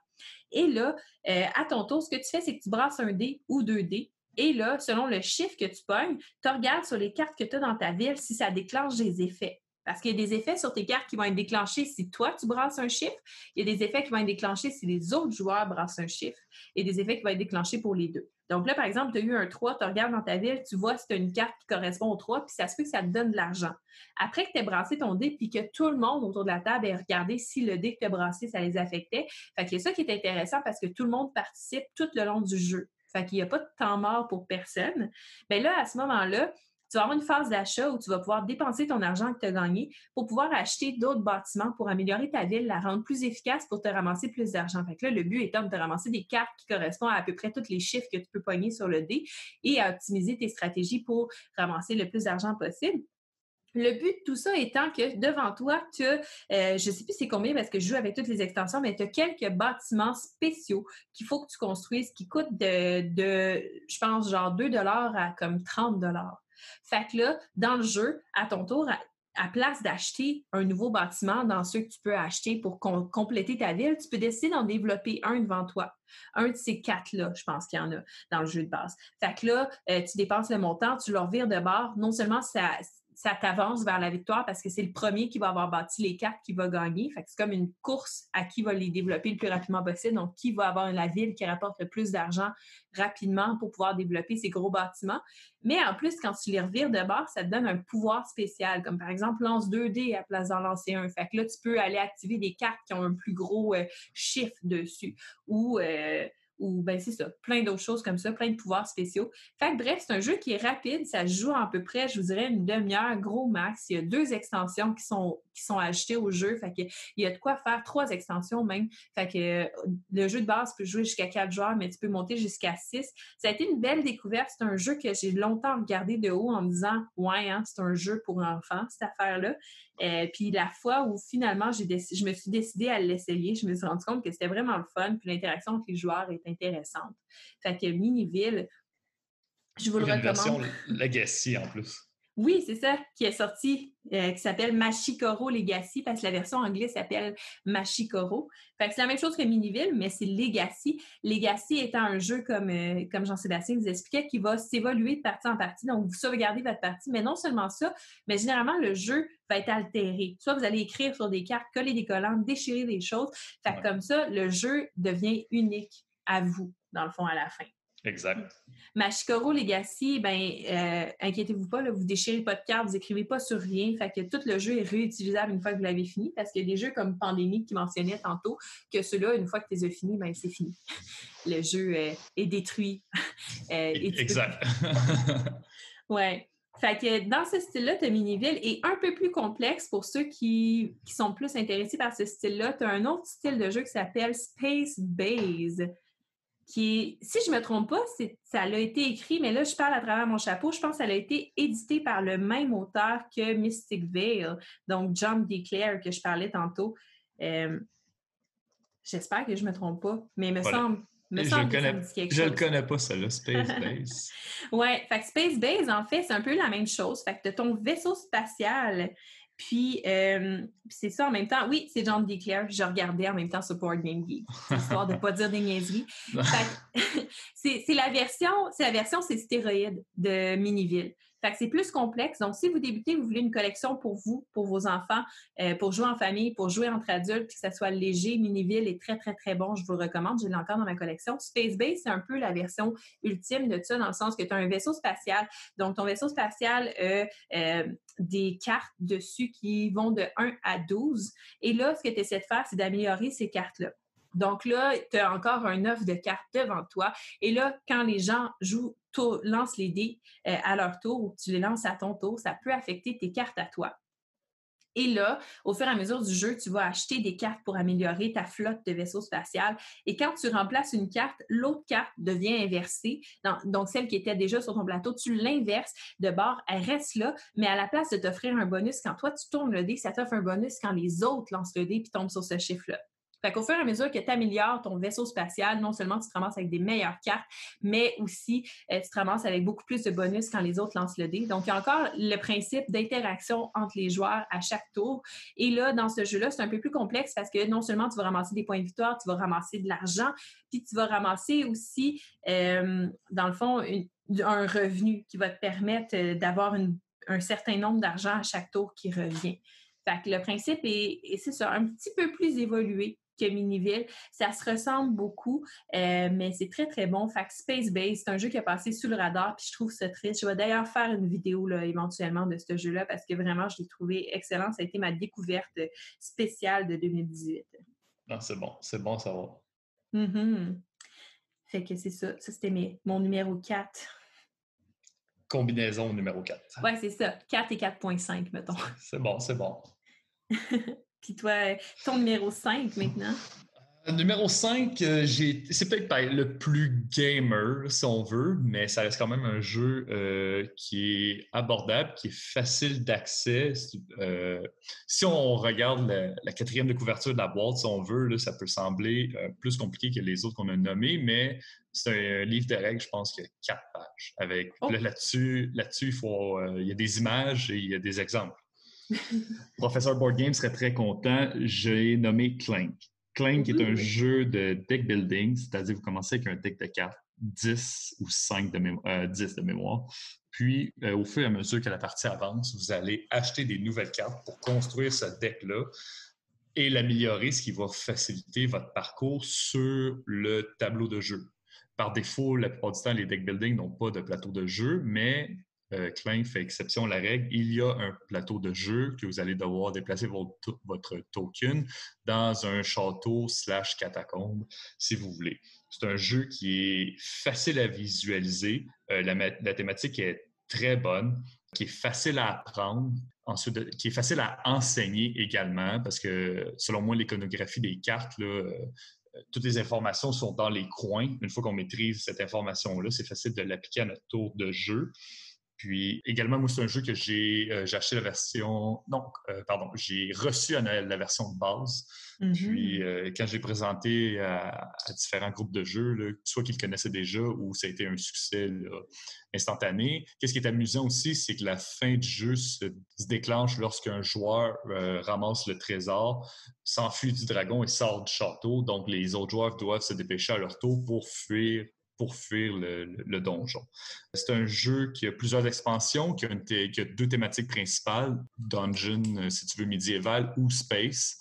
Et là, à ton tour, ce que tu fais, c'est que tu brasses un dé ou deux dés. Et là, selon le chiffre que tu pognes, tu regardes sur les cartes que tu as dans ta ville si ça déclenche des effets. Parce qu'il y a des effets sur tes cartes qui vont être déclenchés si toi, tu brasses un chiffre. Il y a des effets qui vont être déclenchés si les autres joueurs brassent un chiffre. Et des effets qui vont être déclenchés pour les deux. Donc là, par exemple, tu as eu un 3, tu regardes dans ta ville, tu vois si tu as une carte qui correspond au 3, puis ça se fait que ça te donne de l'argent. Après que tu aies brassé ton dé, puis que tout le monde autour de la table ait regardé si le dé que tu as brassé, ça les affectait. Fait que c'est ça qui est intéressant parce que tout le monde participe tout le long du jeu. Fait qu'il n'y a pas de temps mort pour personne. Mais là, à ce moment-là, tu vas avoir une phase d'achat où tu vas pouvoir dépenser ton argent que tu as gagné pour pouvoir acheter d'autres bâtiments pour améliorer ta ville, la rendre plus efficace pour te ramasser plus d'argent. Fait que là, le but étant de te ramasser des cartes qui correspondent à à peu près tous les chiffres que tu peux pogner sur le dé et à optimiser tes stratégies pour ramasser le plus d'argent possible. Le but de tout ça étant que devant toi, tu as, euh, je ne sais plus c'est combien parce que je joue avec toutes les extensions, mais tu as quelques bâtiments spéciaux qu'il faut que tu construises qui coûtent de, de je pense, genre 2 à comme 30 fait que là, dans le jeu, à ton tour, à, place d'acheter un nouveau bâtiment dans ceux que tu peux acheter pour compléter ta ville, tu peux décider d'en développer un devant toi. Un de ces quatre-là, je pense qu'il y en a dans le jeu de base. Fait que là, euh, tu dépenses le montant, tu leur vires de bord. Non seulement ça, ça t'avance vers la victoire parce que c'est le premier qui va avoir bâti les cartes qui va gagner. Fait que c'est comme une course à qui va les développer le plus rapidement possible. Donc, qui va avoir la ville qui rapporte le plus d'argent rapidement pour pouvoir développer ces gros bâtiments. Mais en plus, quand tu les revires de bord, ça te donne un pouvoir spécial, comme par exemple lance 2D à place d'en lancer un. Fait que là, tu peux aller activer des cartes qui ont un plus gros euh, chiffre dessus. Ou euh, ou ben c'est ça, plein d'autres choses comme ça, plein de pouvoirs spéciaux. Fait que bref, c'est un jeu qui est rapide, ça joue à peu près, je vous dirais, une demi-heure, gros max. Il y a deux extensions qui sont, qui sont ajoutées au jeu, fait que il y a de quoi faire, trois extensions même. Fait que euh, le jeu de base peut jouer jusqu'à quatre joueurs, mais tu peux monter jusqu'à six. Ça a été une belle découverte, c'est un jeu que j'ai longtemps regardé de haut en me disant, ouais, hein, c'est un jeu pour enfants, cette affaire-là. Euh, puis la fois où finalement je me suis décidée à l'essayer, je me suis rendu compte que c'était vraiment le fun, puis l'interaction avec les joueurs est intéressante. Fait que Miniville, je vous le recommande. Une version Legacy en plus. Oui, c'est ça, qui est sorti, euh, qui s'appelle Machikoro Legacy, parce que la version anglaise s'appelle Machikoro. Fait que c'est la même chose que Miniville, mais c'est Legacy. Legacy étant un jeu, comme, euh, comme Jean-Sébastien vous expliquait, qui va s'évoluer de partie en partie. Donc, vous sauvegardez votre partie, mais non seulement ça, mais généralement, le jeu va être altéré. Soit vous allez écrire sur des cartes, coller des collants, déchirer des choses. Fait que comme ça, le jeu devient unique à vous, dans le fond, à la fin. Exact. Machikoro Legacy, ben, euh, inquiétez-vous pas, là, vous déchirez pas de carte, vous écrivez pas sur rien, fait que tout le jeu est réutilisable une fois que vous l'avez fini, parce qu'il y a des jeux comme Pandémie qui mentionnaient tantôt, que ceux-là, une fois que tu les as finis, ben, c'est fini. Le jeu euh, est détruit. Euh, exact. ouais. Fait que dans ce style-là, tu Miniville est un peu plus complexe pour ceux qui, qui sont plus intéressés par ce style-là. Tu as un autre style de jeu qui s'appelle Space Base qui si je ne me trompe pas, ça a été écrit, mais là, je parle à travers mon chapeau, je pense que ça a été édité par le même auteur que Mystic Veil, donc John Declare, que je parlais tantôt. Euh, j'espère que je ne me trompe pas, mais il me semble. Me je semble je ne le connais pas, ça, là, Space Base. oui, fait Space Base, en fait, c'est un peu la même chose. Fait que de ton vaisseau spatial, puis, euh, c'est ça en même temps. Oui, c'est John Declare. Je regardais en même temps sur Board Game Geek, histoire de ne pas dire des niaiseries. c'est la version, c'est la version, c'est stéroïde de Miniville. Fait que c'est plus complexe. Donc, si vous débutez, vous voulez une collection pour vous, pour vos enfants, euh, pour jouer en famille, pour jouer entre adultes, que ça soit léger, Miniville est très, très, très bon. Je vous le recommande. Je l'ai dans ma collection. Space Base, c'est un peu la version ultime de ça, dans le sens que tu as un vaisseau spatial. Donc, ton vaisseau spatial euh, des cartes dessus qui vont de 1 à 12. Et là, ce que tu essaies de faire, c'est d'améliorer ces cartes-là. Donc là, tu as encore un œuf de cartes devant toi. Et là, quand les gens jouent, lancent les dés euh, à leur tour ou tu les lances à ton tour, ça peut affecter tes cartes à toi. Et là, au fur et à mesure du jeu, tu vas acheter des cartes pour améliorer ta flotte de vaisseaux spatial. Et quand tu remplaces une carte, l'autre carte devient inversée. Donc, celle qui était déjà sur ton plateau, tu l'inverses de bord, elle reste là, mais à la place de t'offrir un bonus, quand toi tu tournes le dé, ça t'offre un bonus quand les autres lancent le dé et tombent sur ce chiffre-là. Fait qu'au fur et à mesure que tu améliores ton vaisseau spatial, non seulement tu te ramasses avec des meilleures cartes, mais aussi euh, tu te ramasses avec beaucoup plus de bonus quand les autres lancent le dé. Donc, il y a encore le principe d'interaction entre les joueurs à chaque tour. Et là, dans ce jeu-là, c'est un peu plus complexe parce que non seulement tu vas ramasser des points de victoire, tu vas ramasser de l'argent, puis tu vas ramasser aussi, euh, dans le fond, un revenu qui va te permettre euh, d'avoir un certain nombre d'argent à chaque tour qui revient. Fait que le principe est, ça, un petit peu plus évolué que Miniville. Ça se ressemble beaucoup, euh, mais c'est très, très bon. Fait que Space Base, c'est un jeu qui a passé sous le radar, puis je trouve ça triste. Je vais d'ailleurs faire une vidéo là, éventuellement de ce jeu-là parce que vraiment, je l'ai trouvé excellent. Ça a été ma découverte spéciale de 2018. Non, c'est bon, c'est bon, ça va. Mm-hmm. Fait que c'est ça. Ça, c'était mon numéro 4 combinaison numéro 4. Oui, c'est ça. 4 et 4.5, mettons. C'est bon, c'est bon. Puis toi, ton numéro 5 maintenant? Euh, numéro 5, euh, c'est peut-être le plus gamer, si on veut, mais ça reste quand même un jeu euh, qui est abordable, qui est facile d'accès. si on regarde la, quatrième de couverture de la boîte, si on veut, là, ça peut sembler plus compliqué que les autres qu'on a nommés, mais c'est un livre de règles, je pense, qui a quatre pages. Avec oh. là-dessus, là-dessus, il faut, il y a des images et il y a des exemples. Professeur Board Game serait très content. J'ai nommé Clank. Clank est un jeu de deck building, c'est-à-dire vous commencez avec un deck de cartes 10 ou 5 de, 10 euh, de mémoire. Puis, euh, au fur et à mesure que la partie avance, vous allez acheter des nouvelles cartes pour construire ce deck-là et l'améliorer, ce qui va faciliter votre parcours sur le tableau de jeu. Par défaut, la plupart du temps, les deck building n'ont pas de plateau de jeu, mais Klein fait exception à la règle. Il y a un plateau de jeu que vous allez devoir déplacer votre, token dans un château slash catacombe, si vous voulez. C'est un jeu qui est facile à visualiser. Euh, la, thématique est très bonne, qui est facile à apprendre, qui est facile à enseigner également, parce que selon moi, l'iconographie des cartes, euh, toutes les informations sont dans les coins. Une fois qu'on maîtrise cette information-là, c'est facile de l'appliquer à notre tour de jeu. Puis également, moi, c'est un jeu que j'ai euh, acheté la version. Non, euh, pardon, j'ai reçu à Noël la version de base. Puis mm-hmm. euh, quand j'ai présenté à, différents groupes de jeux, soit qu'ils connaissaient déjà ou ça a été un succès instantané. Qu'est-ce qui est amusant aussi, c'est que la fin du jeu se, déclenche lorsqu'un joueur ramasse le trésor, s'enfuit du dragon et sort du château. Donc les autres joueurs doivent se dépêcher à leur tour pour fuir pour fuir le, donjon. C'est un jeu qui a plusieurs expansions, qui a, deux thématiques principales, dungeon, euh, si tu veux, médiéval ou space.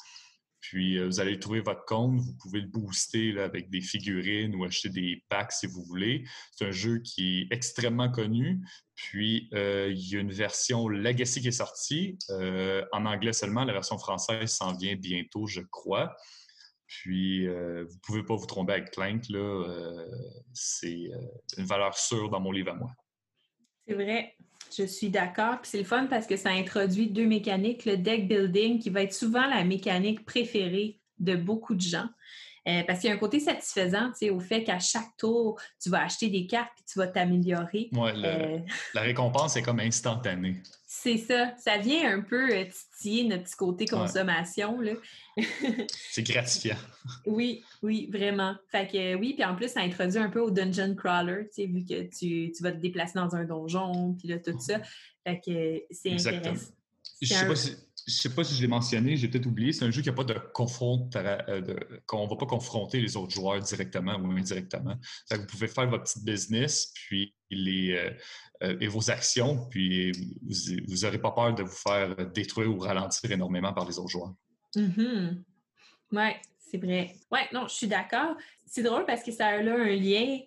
Puis euh, vous allez trouver votre compte, vous pouvez le booster avec des figurines ou acheter des packs si vous voulez. C'est un jeu qui est extrêmement connu. Puis euh, il y a une version Legacy qui est sortie, en anglais seulement. La version française s'en vient bientôt, je crois. Puis, euh, vous ne pouvez pas vous tromper avec Clank. Là, euh, c'est euh, une valeur sûre dans mon livre à moi. C'est vrai, je suis d'accord. Puis c'est le fun parce que ça introduit deux mécaniques. Le deck building, qui va être souvent la mécanique préférée de beaucoup de gens. Parce qu'il y a un côté satisfaisant au fait qu'à chaque tour, tu vas acheter des cartes et tu vas t'améliorer. Oui, la récompense est comme instantanée. C'est ça. Ça vient un peu euh, titiller notre petit côté consommation. c'est gratifiant. Oui, oui, vraiment. Fait que oui, puis en plus, ça introduit un peu au dungeon crawler, tu sais, vu que tu, vas te déplacer dans un donjon, puis là, tout ça. Fait que c'est intéressant. Je sais, pas si, sais pas si je l'ai mentionné, j'ai peut-être oublié, c'est un jeu qui n'a pas de confront, euh, qu'on ne va pas confronter les autres joueurs directement ou indirectement. Vous pouvez faire votre petit business, puis les, euh, euh, et vos actions, puis vous n'aurez pas peur de vous faire détruire ou ralentir énormément par les autres joueurs. Mm-hmm. Oui, c'est vrai. Oui, non, je suis d'accord. C'est drôle parce que ça a là un lien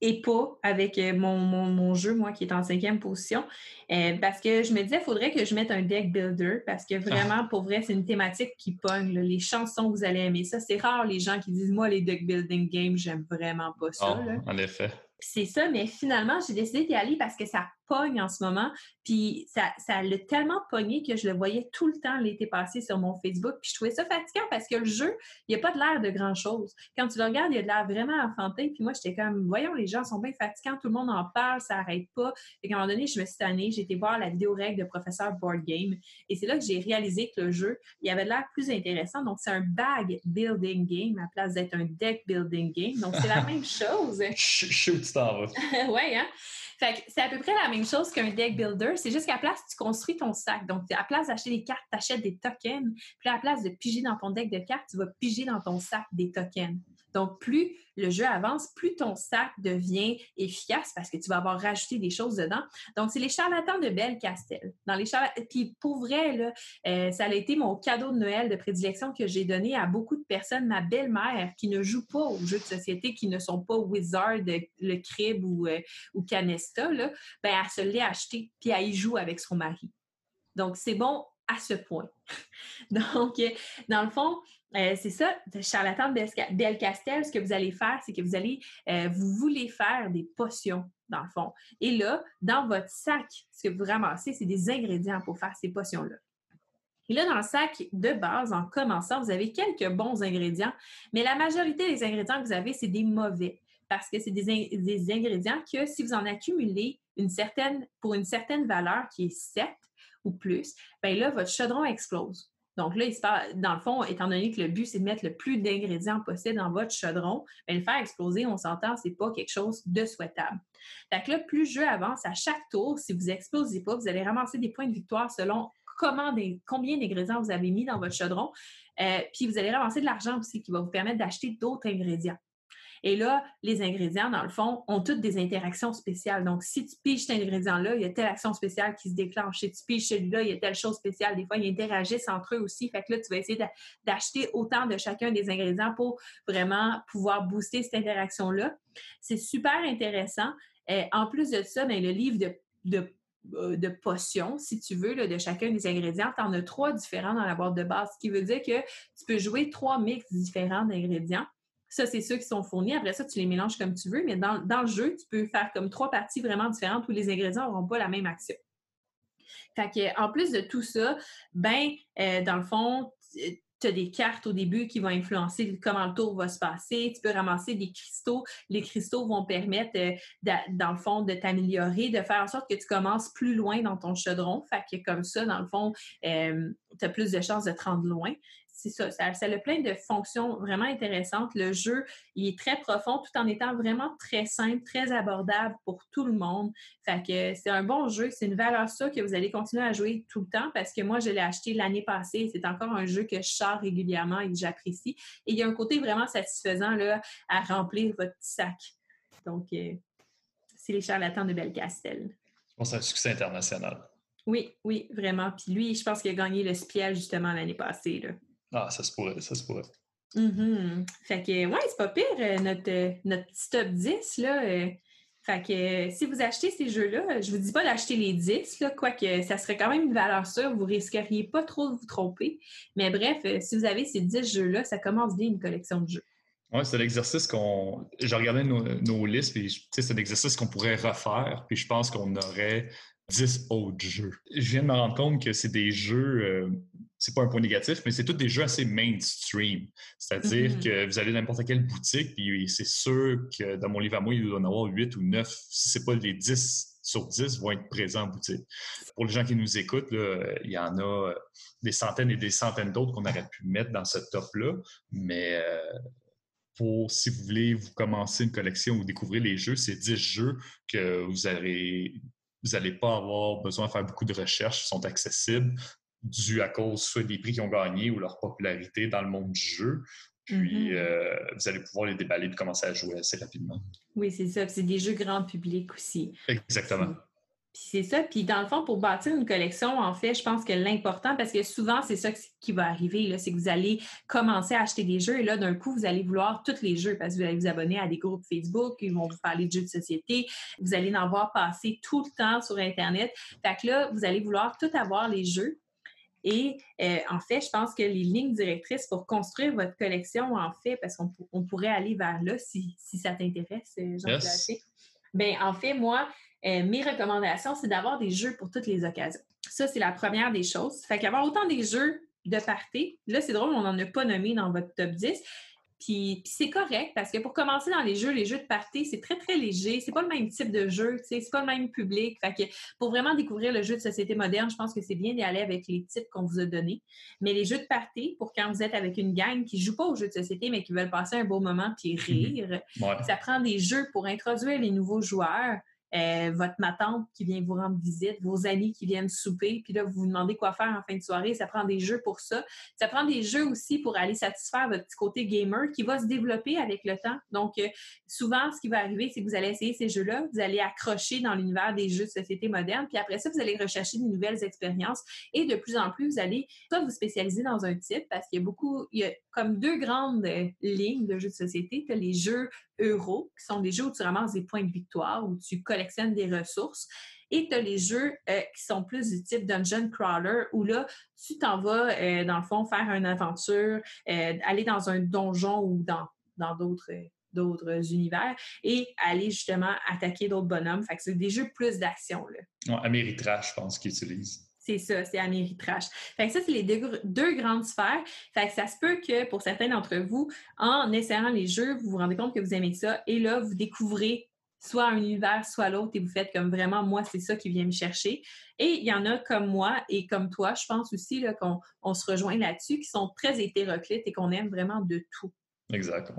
et pas avec euh, mon, mon, jeu, moi, qui est en cinquième position. Euh, parce que je me disais, il faudrait que je mette un deck builder parce que vraiment, pour vrai, c'est une thématique qui pogne. Les chansons, vous allez aimer ça. C'est rare les gens qui disent, moi, les deck building games, j'aime vraiment pas ça. Oh, en effet. C'est ça, mais finalement, j'ai décidé d'y aller parce que ça pogne en ce moment. Puis ça, ça l'a tellement pogné que je le voyais tout le temps l'été passé sur mon Facebook. Puis je trouvais ça fatigant parce que le jeu, il n'y a pas de l'air de grand-chose. Quand tu le regardes, il y a de l'air vraiment enfantin. Puis moi, j'étais comme, voyons, les gens sont bien fatigants, tout le monde en parle, ça n'arrête pas. Et à un moment donné, je me suis tannée, j'ai été voir la vidéo règle de professeur Board Game. Et c'est là que j'ai réalisé que le jeu, il avait de l'air plus intéressant. Donc, c'est un bag building game à place d'être un deck building game. Donc, c'est la même chose. Shoot, tu t'en vas? ouais, hein? Fait que c'est à peu près la même chose qu'un deck builder. C'est juste qu'à la place, tu construis ton sac. Donc, à la place d'acheter des cartes, tu achètes des tokens. Puis à la place de piger dans ton deck de cartes, tu vas piger dans ton sac des tokens. Donc, plus le jeu avance, plus ton sac devient efficace parce que tu vas avoir rajouté des choses dedans. Donc, c'est les charlatans de Belle Castel. Dans les Puis pour vrai, euh, ça a été mon cadeau de Noël de prédilection que j'ai donné à beaucoup de personnes. Ma belle-mère qui ne joue pas aux jeux de société, qui ne sont pas Wizard, le Crib ou, euh, ou Canesta, ben, elle se l'est acheté, puis elle y joue avec son mari. Donc, c'est bon à ce point. Donc, euh, dans le fond, euh, c'est ça, charlatan de Castel, ce que vous allez faire, c'est que vous allez, euh, vous voulez faire des potions, dans le fond. Et là, dans votre sac, ce que vous ramassez, c'est des ingrédients pour faire ces potions-là. Et là, dans le sac de base, en commençant, vous avez quelques bons ingrédients, mais la majorité des ingrédients que vous avez, c'est des mauvais. Parce que c'est des, des, ingrédients que si vous en accumulez une certaine, pour une certaine valeur qui est 7 plus, bien là, votre chaudron explose. Donc là, dans le fond, étant donné que le but, c'est de mettre le plus d'ingrédients possible dans votre chaudron, bien, le faire exploser, on s'entend, c'est pas quelque chose de souhaitable. Fait que là, plus le jeu avance, à chaque tour, si vous explosez pas, vous allez ramasser des points de victoire selon combien d'ingrédients vous avez mis dans votre chaudron. Euh, puis vous allez ramasser de l'argent aussi qui va vous permettre d'acheter d'autres ingrédients. Et là, les ingrédients, dans le fond, ont toutes des interactions spéciales. Donc, si tu piges cet ingrédient-là, il y a telle action spéciale qui se déclenche. Si tu piges celui-là, il y a telle chose spéciale. Des fois, ils interagissent entre eux aussi. Fait que là, tu vas essayer d'acheter autant de chacun des ingrédients pour vraiment pouvoir booster cette interaction-là. C'est super intéressant. Et en plus de ça, bien, le livre de, euh, de potions, si tu veux, de chacun des ingrédients. Tu en as trois différents dans la boîte de base, ce qui veut dire que tu peux jouer trois mix différents d'ingrédients. Ça, c'est ceux qui sont fournis. Après ça, tu les mélanges comme tu veux, mais dans, le jeu, tu peux faire comme trois parties vraiment différentes où les ingrédients n'auront pas la même action. Fait en plus de tout ça, ben, euh, dans le fond, tu as des cartes au début qui vont influencer comment le tour va se passer. Tu peux ramasser des cristaux. Les cristaux vont permettre, euh, dans le fond, de t'améliorer, de faire en sorte que tu commences plus loin dans ton chaudron. Fait que comme ça, dans le fond, euh, tu as plus de chances de te rendre loin c'est ça, ça, a plein de fonctions vraiment intéressantes. Le jeu, il est très profond tout en étant vraiment très simple, très abordable pour tout le monde. Fait que c'est un bon jeu, c'est une valeur sûre que vous allez continuer à jouer tout le temps parce que moi, je l'ai acheté l'année passée. C'est encore un jeu que je sors régulièrement et que j'apprécie. Et il y a un côté vraiment satisfaisant là, à remplir votre sac. Donc, euh, c'est les charlatans de Belcastel. Je pense que c'est un succès international. Oui, oui, vraiment. Puis lui, je pense qu'il a gagné le Spiel justement l'année passée. Là. Ah, ça se pourrait, ça se pourrait. Mm Fait que, ouais, c'est pas pire, euh, notre, euh, notre petit top 10, là. Euh. fait que si vous achetez ces jeux-là, je vous dis pas d'acheter les 10, là, quoique ça serait quand même une valeur sûre, vous risqueriez pas trop de vous tromper. Mais bref, si vous avez ces 10 jeux-là, ça commence bien une collection de jeux. Oui, c'est l'exercice qu'on. J'ai regardé nos, nos listes, puis c'est l'exercice qu'on pourrait refaire, puis je pense qu'on aurait 10 autres jeux. Je viens de me rendre compte que c'est des jeux, euh, c'est pas un point négatif, mais c'est tous des jeux assez mainstream. C'est-à-dire mm-hmm. que vous allez dans n'importe quelle boutique, puis c'est sûr que dans mon livre à moi, il doit en avoir 8 ou 9, si c'est pas les 10 sur 10 vont être présents en boutique. Pour les gens qui nous écoutent, il y en a des centaines et des centaines d'autres qu'on aurait pu mettre dans ce top-là, mais euh, pour, si vous voulez vous commencer une collection ou découvrir les jeux, c'est 10 jeux que vous allez vous n'allez pas avoir besoin de faire beaucoup de recherches, sont accessibles, dû à cause soit des prix qu'ils ont gagnés ou leur popularité dans le monde du jeu. Puis, mm-hmm. euh, vous allez pouvoir les déballer et commencer à jouer assez rapidement. Oui, c'est ça. C'est des jeux grand public aussi. Exactement c'est ça. Puis dans le fond, pour bâtir une collection, en fait, je pense que l'important, parce que souvent, c'est ça qui va arriver, c'est que vous allez commencer à acheter des jeux et là, d'un coup, vous allez vouloir tous les jeux parce que vous allez vous abonner à des groupes Facebook, ils vont vous parler de jeux de société, vous allez en voir passer tout le temps sur Internet. Fait que là, vous allez vouloir tout avoir les jeux. Et euh, en fait, je pense que les lignes directrices pour construire votre collection, en fait, parce qu'on pourrait aller vers là si, ça t'intéresse, Jean-Claude. Bien, en fait, moi, euh, mes recommandations, c'est d'avoir des jeux pour toutes les occasions. Ça, c'est la première des choses. Fait qu'avoir autant des jeux de party, là, c'est drôle, on n'en a pas nommé dans votre top 10, puis, c'est correct parce que pour commencer dans les jeux, les jeux de party, c'est très, très léger. C'est pas le même type de jeu, c'est pas le même public. Fait que pour vraiment découvrir le jeu de société moderne, je pense que c'est bien d'y aller avec les types qu'on vous a donnés. Mais les jeux de party, pour quand vous êtes avec une gang qui joue pas aux jeux de société, mais qui veulent passer un beau moment puis mhm. rire, ça prend des jeux pour introduire les nouveaux joueurs. Euh, votre ma tante qui vient vous rendre visite, vos amis qui viennent souper, puis là, vous vous demandez quoi faire en fin de soirée. Ça prend des jeux pour ça. Ça prend des jeux aussi pour aller satisfaire votre petit côté gamer qui va se développer avec le temps. Donc, euh, souvent, ce qui va arriver, c'est que vous allez essayer ces jeux-là, vous allez accrocher dans l'univers des jeux de société moderne, puis après ça, vous allez rechercher de nouvelles expériences et de plus en plus, vous allez soit vous spécialiser dans un type parce qu'il y a beaucoup, il y a comme deux grandes euh, lignes de jeux de société. Tu as les jeux euros, qui sont des jeux où tu ramasses des points de victoire, où tu collectionnes des ressources. Et tu as les jeux euh, qui sont plus du type Dungeon Crawler, où là, tu t'en vas, euh, dans le fond, faire une aventure, aller dans un donjon ou dans d'autres d'autres univers et aller justement attaquer d'autres bonhommes. Fait que c'est des jeux plus d'action. Ouais, Ameritrash, je pense qu'ils utilisent. C'est ça, c'est Ameritrash. Fait que ça, c'est les deux, grandes sphères. Fait que ça se peut que pour certains d'entre vous, en essayant les jeux, vous vous rendez compte que vous aimez ça et là, vous découvrez soit un univers, soit l'autre et vous faites comme vraiment, moi, c'est ça qui vient me chercher. Et il y en a comme moi et comme toi, je pense aussi qu'on on se rejoint là-dessus, qui sont très hétéroclites et qu'on aime vraiment de tout. Exact,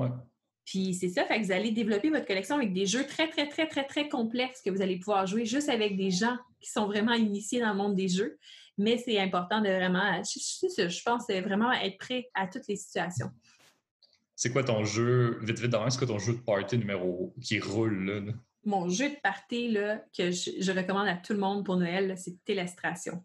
Puis c'est ça, fait que vous allez développer votre collection avec des jeux très, très, très, très, très complexes que vous allez pouvoir jouer juste avec des gens qui sont vraiment initiés dans le monde des jeux. Mais c'est important de vraiment, je, je pense, vraiment être prêt à toutes les situations. C'est quoi ton jeu, vite, vite, c'est quoi ton jeu de party numéro qui roule là? Mon jeu de party là, que je, recommande à tout le monde pour Noël, c'est Télestration.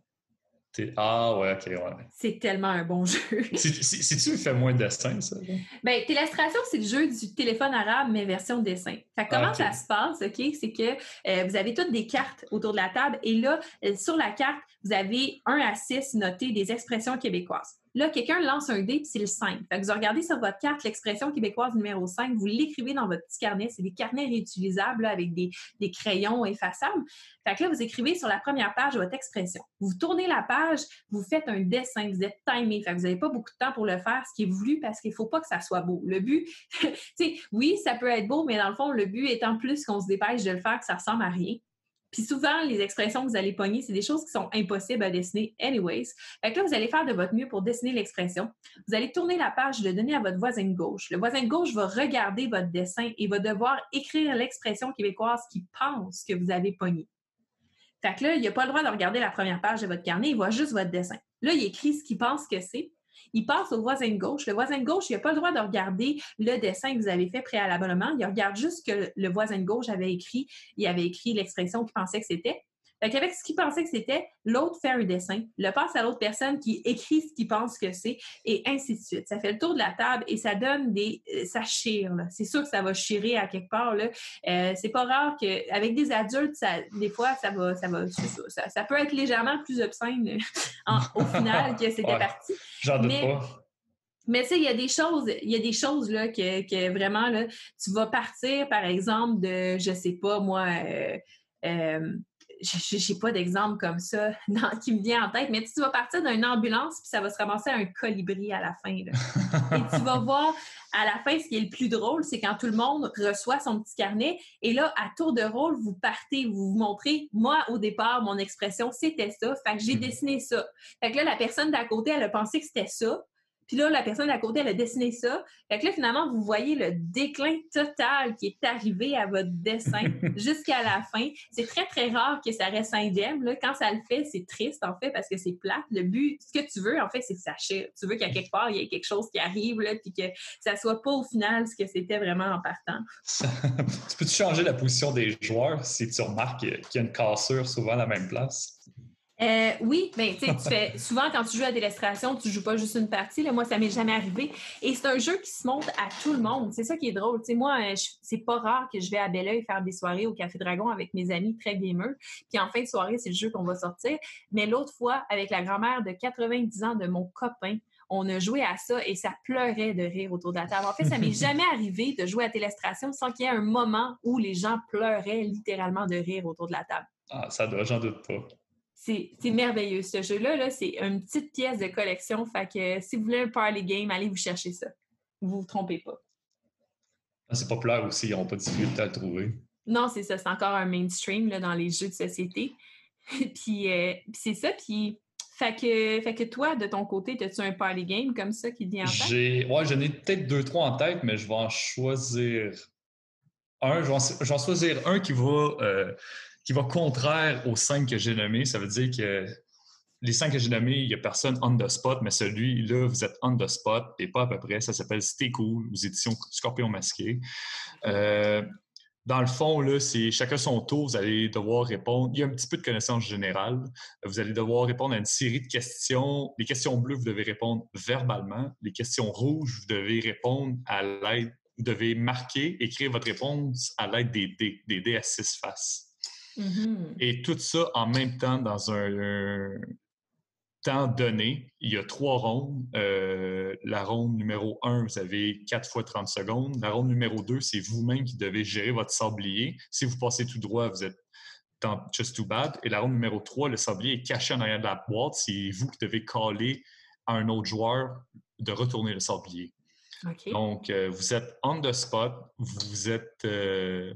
Ah ouais, ok, ouais. C'est tellement un bon jeu. Si tu fais moins de dessin, ça? Bien, Télestration, c'est le jeu du téléphone arabe, mais version dessin. Fait comment ah, ça se passe, OK? C'est que euh, vous avez toutes des cartes autour de la table et là, euh, sur la carte, vous avez 1 à 6 notés des expressions québécoises. Là, quelqu'un lance un dé, puis c'est le 5. Fait que vous regardez sur votre carte l'expression québécoise numéro 5, vous l'écrivez dans votre petit carnet. C'est des carnets réutilisables avec des, crayons effaçables. Fait que là, vous écrivez sur la première page votre expression. Vous tournez la page, vous faites un dessin, vous êtes timé. Fait que vous n'avez pas beaucoup de temps pour le faire, ce qui est voulu parce qu'il ne faut pas que ça soit beau. Le but, tu sais, oui, ça peut être beau, mais dans le fond, le but étant plus qu'on se dépêche de le faire, que ça ressemble à rien. Puis souvent, les expressions que vous allez pogner, c'est des choses qui sont impossibles à dessiner anyways. Fait que là, vous allez faire de votre mieux pour dessiner l'expression. Vous allez tourner la page, le donner à votre voisin de gauche. Le voisin de gauche va regarder votre dessin et va devoir écrire l'expression québécoise qu'il pense que vous avez pogné. Fait que là, il n'a pas le droit de regarder la première page de votre carnet, il voit juste votre dessin. Là, il écrit ce qu'il pense que c'est il passe au voisin de gauche. Le voisin de gauche, il n'a pas le droit de regarder le dessin que vous avez fait préalablement. Il regarde juste que le voisin de gauche avait écrit, il avait écrit l'expression qu'il pensait que c'était. Fait qu'avec ce qu'il pensait que c'était, l'autre fait un dessin, le passe à l'autre personne qui écrit ce qu'il pense que c'est, et ainsi de suite. Ça fait le tour de la table et ça donne des. Euh, ça chire. C'est sûr que ça va chirer à quelque part. Là. Euh, c'est pas rare qu'avec des adultes, ça, des fois, ça va. Ça, va ça, ça, peut être légèrement plus obscène au final que c'était parti. J'en doute pas. Mais tu sais, il y a des choses, il y a des choses là que, que, vraiment là, tu vas partir, par exemple, de, je sais pas moi, euh, euh je n'ai pas d'exemple comme ça qui me vient en tête, mais tu vas partir d'une ambulance puis ça va se ramasser un colibri à la fin. Et tu vas voir à la fin, ce qui est le plus drôle, c'est quand tout le monde reçoit son petit carnet et là, à tour de rôle, vous partez, vous vous montrez, moi, au départ, mon expression, c'était ça. Fait que j'ai mmh. dessiné ça. Fait que là, la personne d'à côté, elle a pensé que c'était ça. Puis là, la personne à côté, elle a dessiné ça. Fait que là, finalement, vous voyez le déclin total qui est arrivé à votre dessin jusqu'à la fin. C'est très, très rare que ça reste indemne. Là. Quand ça le fait, c'est triste, en fait, parce que c'est plate. Le but, ce que tu veux, en fait, c'est que ça chire. Tu veux qu'à quelque part, il y ait quelque chose qui arrive, là, puis que ça soit pas au final ce que c'était vraiment en partant. tu peux-tu changer la position des joueurs si tu remarques qu'il y a une cassure souvent à la même place? Euh, oui, ben, tu fais souvent quand tu joues à l'illustration, tu joues pas juste une partie. Là. Moi, ça m'est jamais arrivé. Et c'est un jeu qui se montre à tout le monde. C'est ça qui est drôle. moi, euh, c'est pas rare que je vais à Belleuil faire des soirées au Café Dragon avec mes amis très gamers. Puis en fin de soirée, c'est le jeu qu'on va sortir. Mais l'autre fois, avec la grand-mère de 90 ans de mon copain, on a joué à ça et ça pleurait de rire autour de la table. En fait, ça m'est jamais arrivé de jouer à Télestration sans qu'il y ait un moment où les gens pleuraient littéralement de rire autour de la table. Ah, ça doit, j'en doute pas. C'est merveilleux. Ce jeu-là, -là, c'est une petite pièce de collection. Fait que si vous voulez un party game, allez vous chercher ça. Vous vous trompez pas. Ah, c'est populaire aussi, ils n'ont pas de difficulté à le trouver. Non, c'est ça. C'est encore un mainstream là, dans les jeux de société. puis euh, c'est ça. Puis fait que, fait que toi, de ton côté, as-tu un party game comme ça qui vient en tête? J'ai, ouais, j'en ai peut-être deux, trois en tête, mais je vais en choisir un. Je vais en, choisir un qui va, euh, qui va contraire aux cinq que j'ai nommés. Ça veut dire que les cinq que j'ai nommés, il n'y a personne on the spot, mais celui-là, vous êtes on the spot et pas à peu près. Ça s'appelle Stay Cool aux éditions Scorpion Masqué. Euh, dans le fond, là, c'est chacun son tour. Vous allez devoir répondre. Il y a un petit peu de connaissances générales. Vous allez devoir répondre à une série de questions. Les questions bleues, vous devez répondre verbalement. Les questions rouges, vous devez répondre à l'aide. Vous devez marquer, écrire votre réponse à l'aide des dés, des dés à six faces. Mm-hmm. Et tout ça en même temps dans un, temps donné. Il y a trois rondes. Euh, la ronde numéro 1, vous avez 4 fois 30 secondes. La ronde numéro 2, c'est vous-même qui devez gérer votre sablier. Si vous passez tout droit, vous êtes dans just too bad. Et la ronde numéro 3, le sablier est caché en arrière de la boîte. C'est vous qui devez caler à un autre joueur de retourner le sablier. Donc, euh, vous êtes on the spot, vous êtes euh,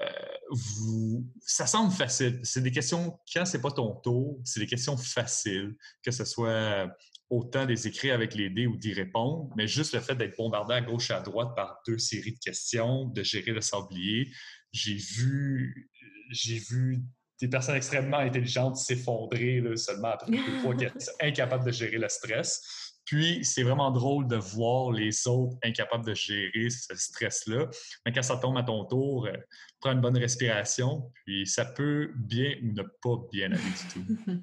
euh, vous, ça semble facile. C'est des questions, quand c'est pas ton tour, c'est des questions faciles, que ce soit autant des écrits avec les dés ou d'y répondre, mais juste le fait d'être bombardé à gauche et à droite par deux séries de questions, de gérer le sablier. J'ai vu, j'ai vu des personnes extrêmement intelligentes s'effondrer seulement après deux, trois questions, incapables de gérer le stress. Puis, c'est vraiment drôle de voir les autres incapables de gérer ce stress-là. Mais quand ça tombe à ton tour, euh, prends une bonne respiration, puis ça peut bien ou ne pas bien aller du tout.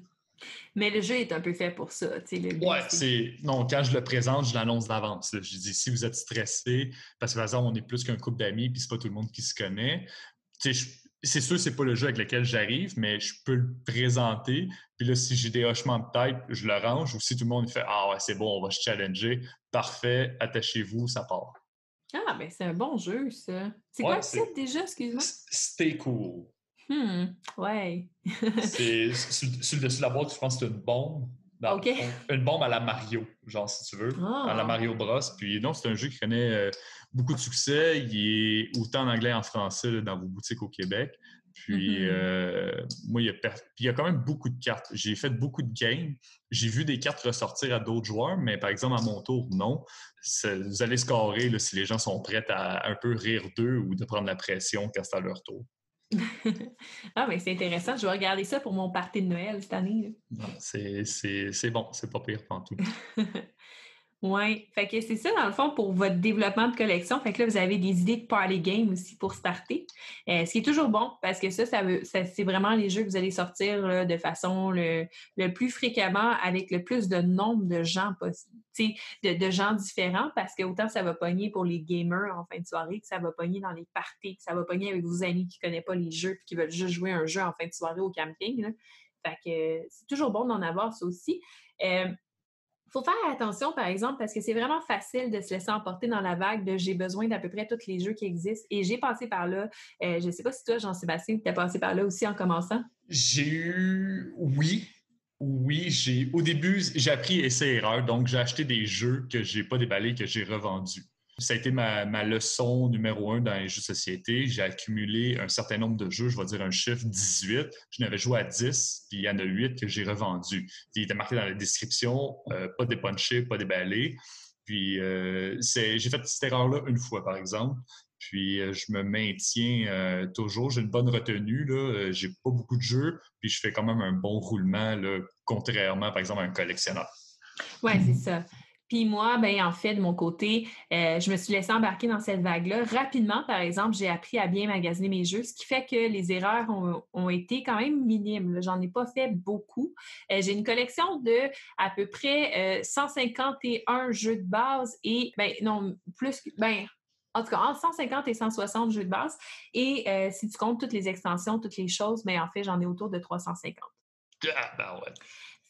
Mais le jeu est un peu fait pour ça. Oui, c'est. Non, quand je le présente, je l'annonce d'avance. Je dis si vous êtes stressé, parce que par exemple, on est plus qu'un couple d'amis, puis c'est pas tout le monde qui se connaît. Je, c'est sûr, c'est pas le jeu avec lequel j'arrive, mais je peux le présenter. Puis là, si j'ai des hochements de tête, je le range. Ou si tout le monde fait Ah ouais, c'est bon, on va se challenger, parfait, attachez-vous, ça part. Ah, ben c'est un bon jeu, ça. C'est quoi le site déjà, excuse-moi? Stay cool. Hmm, ouais. c'est sur, le dessus de la boîte, je pense que c'est une bombe. Une bombe à la Mario, genre, si tu veux. À la ah. Mario Bros. Puis non, c'est un jeu qui connaît euh, beaucoup de succès. Il est autant en anglais qu'en français dans vos boutiques au Québec. Puis, mm-hmm. euh, moi, il y, a il y, a quand même beaucoup de cartes. J'ai fait beaucoup de games. J'ai vu des cartes ressortir à d'autres joueurs, mais par exemple, à mon tour, non. Vous allez scorer là, si les gens sont prêts à un peu rire d'eux ou de prendre la pression quand c'est à leur tour. Ah, mais c'est intéressant. Je vais regarder ça pour mon party de Noël cette année. C'est bon, c'est pas pire tout. Oui, fait que c'est ça, dans le fond, pour votre développement de collection. Fait que là, vous avez des idées de party game aussi pour starter. Euh, ce qui est toujours bon, parce que ça, ça, c'est vraiment les jeux que vous allez sortir de façon le, plus fréquemment avec le plus de nombre de gens possible. De, gens différents, parce que autant ça va pogner pour les gamers en fin de soirée, que ça va pogner dans les parties, que ça va pogner avec vos amis qui ne connaissent pas les jeux et qui veulent juste jouer un jeu en fin de soirée au camping. Fait que c'est toujours bon d'en avoir ça aussi. Euh, faut faire attention, par exemple, parce que c'est vraiment facile de se laisser emporter dans la vague de j'ai besoin d'à peu près tous les jeux qui existent. Et j'ai passé par là. Euh, je ne sais pas si toi, Jean-Sébastien, tu as passé par là aussi en commençant. J'ai eu, oui. Oui, j'ai au début, j'ai appris essai-erreur. Donc, j'ai acheté des jeux que je n'ai pas déballés, que j'ai revendus. Ça a été ma, leçon numéro un dans les jeux de société. J'ai accumulé un certain nombre de jeux, je vais dire un chiffre 18. Je n'avais joué à 10, puis il y en a 8 que j'ai revendus. Il était marqué dans la description, euh, pas dépunché, pas déballé. Puis euh, j'ai fait cette erreur-là une fois, par exemple. Puis euh, je me maintiens toujours. J'ai une bonne retenue. Là. J'ai pas beaucoup de jeux, puis je fais quand même un bon roulement, là, contrairement, par exemple, à un collectionneur. Oui, c'est ça. Puis moi, ben en fait, de mon côté, euh, je me suis laissée embarquer dans cette vague-là. Rapidement, par exemple, j'ai appris à bien magasiner mes jeux, ce qui fait que les erreurs ont, été quand même minimes. J'en ai pas fait beaucoup. Euh, j'ai une collection de à peu près 151 jeux de base et, ben non, plus, ben en tout cas, entre 150 et 160 jeux de base. Et si tu comptes toutes les extensions, toutes les choses, mais ben, en fait, j'en ai autour de 350. Ah, ben ouais.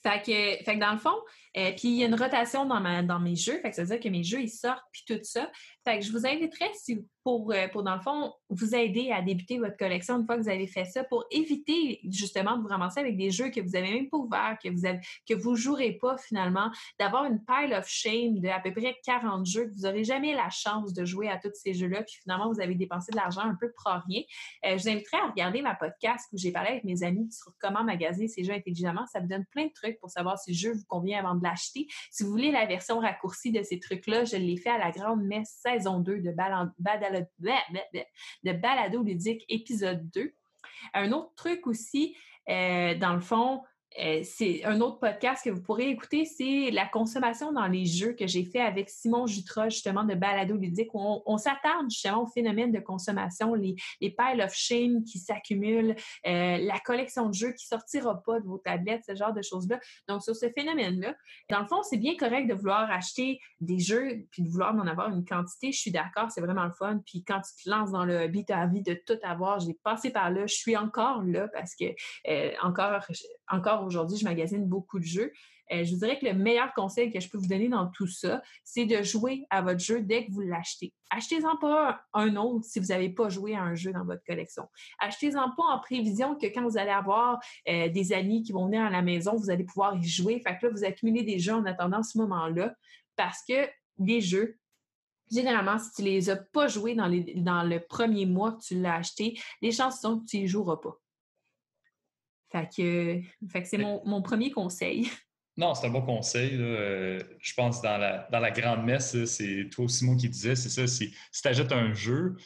Fait que, dans le fond, euh, puis il y a une rotation dans, dans mes jeux, fait que ça veut dire que mes jeux, ils sortent, puis tout ça. Fait que je vous inviterais, si, pour, euh, pour, dans le fond, vous aider à débuter votre collection une fois que vous avez fait ça, pour éviter justement de vous ramasser avec des jeux que vous n'avez même pas ouverts, que vous avez, que vous jouerez pas finalement, d'avoir une pile of shame de à peu près 40 jeux, que vous n'aurez jamais la chance de jouer à tous ces jeux-là, puis finalement, vous avez dépensé de l'argent un peu pour rien. Euh, je vous inviterais à regarder ma podcast où j'ai parlé avec mes amis sur comment magasiner ces jeux intelligemment. Ça vous donne plein de trucs pour savoir si le jeu vous convient avant de l'acheter. Si vous voulez la version raccourcie de ces trucs-là, je l'ai fait à la grande messe saison 2 de, de Balado ludique épisode 2. Un autre truc aussi, euh, dans le fond, euh, c'est un autre podcast que vous pourrez écouter, c'est la consommation dans les jeux que j'ai fait avec Simon Jutra, justement, de Balado Ludique, où on, s'attarde justement au phénomène de consommation, les, les piles of shame qui s'accumulent, euh, la collection de jeux qui sortira pas de vos tablettes, ce genre de choses-là. Donc, sur ce phénomène-là, dans le fond, c'est bien correct de vouloir acheter des jeux puis de vouloir en avoir une quantité. Je suis d'accord, c'est vraiment le fun. Puis quand tu te lances dans le hobby, tu as envie de tout avoir. J'ai passé par là, je suis encore là parce que euh, encore, encore aujourd'hui, je magasine beaucoup de jeux. Euh, je vous dirais que le meilleur conseil que je peux vous donner dans tout ça, c'est de jouer à votre jeu dès que vous l'achetez. Achetez-en pas un autre si vous n'avez pas joué à un jeu dans votre collection. Achetez-en pas en prévision que quand vous allez avoir euh, des amis qui vont venir à la maison, vous allez pouvoir y jouer. Fait que là, vous accumulez des jeux en attendant ce moment-là parce que des jeux, Généralement, si tu ne les as pas joués dans, le premier mois que tu l'as acheté, les chances sont que tu n'y joueras pas. Fait que, c'est mon, premier conseil. Non, c'est un bon conseil. Euh, je pense dans la, dans la grande messe, c'est toi aussi, moi qui disais, c'est ça, si, tu achètes un jeu,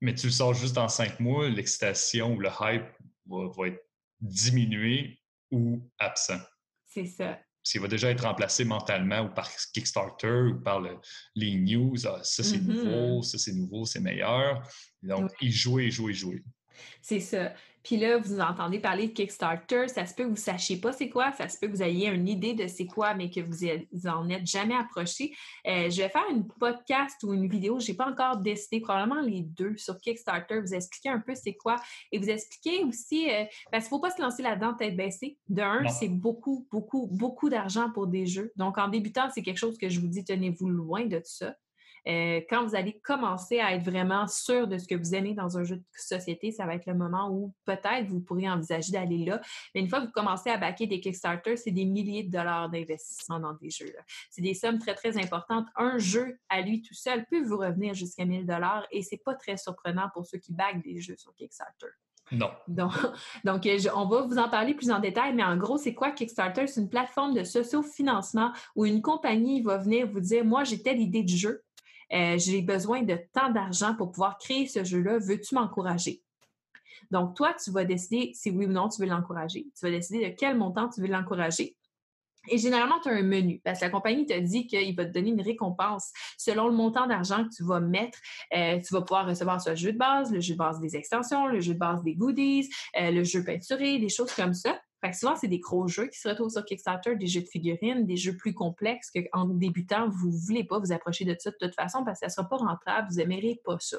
mais tu le sors juste dans cinq mois, l'excitation ou le hype va, être diminué ou absent. C'est ça. S'il va déjà être remplacé mentalement ou par Kickstarter ou par les news, ah, ça c'est mm-hmm. nouveau, ça c'est nouveau, c'est meilleur. Donc, il joue, il joue, il joue. C'est ça. Puis là, vous entendez parler de Kickstarter, ça se peut que vous ne sachiez pas c'est quoi, ça se peut que vous ayez une idée de c'est quoi, mais que vous en êtes jamais approché. Euh, je vais faire une podcast ou une vidéo, je n'ai pas encore décidé, probablement les deux sur Kickstarter, vous expliquer un peu c'est quoi et vous expliquer aussi, euh, parce qu'il ne faut pas se lancer là-dedans tête baissée. De un, c'est beaucoup, beaucoup, beaucoup d'argent pour des jeux. Donc, en débutant, c'est quelque chose que je vous dis, tenez-vous loin de tout ça. Euh, quand vous allez commencer à être vraiment sûr de ce que vous aimez dans un jeu de société, ça va être le moment où peut-être vous pourriez envisager d'aller là. Mais une fois que vous commencez à baquer des Kickstarter, c'est des milliers de dollars d'investissement dans des jeux. C'est des sommes très, très importantes. Un jeu à lui tout seul peut vous revenir jusqu'à 1000 dollars et c'est pas très surprenant pour ceux qui baguent des jeux sur Kickstarter. Non. Donc, donc on va vous en parler plus en détail, mais en gros, c'est quoi Kickstarter? C'est une plateforme de socio-financement où une compagnie va venir vous dire, moi, j'ai telle idée de jeu, euh, j'ai besoin de tant d'argent pour pouvoir créer ce jeu-là, veux-tu m'encourager? Donc, toi, tu vas décider si oui ou non tu veux l'encourager. Tu vas décider de quel montant tu veux l'encourager. Et généralement, tu as un menu parce que la compagnie te dit qu'il va te donner une récompense selon le montant d'argent que tu vas mettre. Euh, tu vas pouvoir recevoir ce jeu de base, le jeu de base des extensions, le jeu de base des goodies, euh, le jeu peinturé, des choses comme ça. Fait que souvent, c'est des gros jeux qui se retrouvent sur Kickstarter, des jeux de figurines, des jeux plus complexes qu'en débutant, vous ne voulez pas vous approcher de ça de toute façon parce que ça ne sera pas rentable, vous n'aimerez pas ça.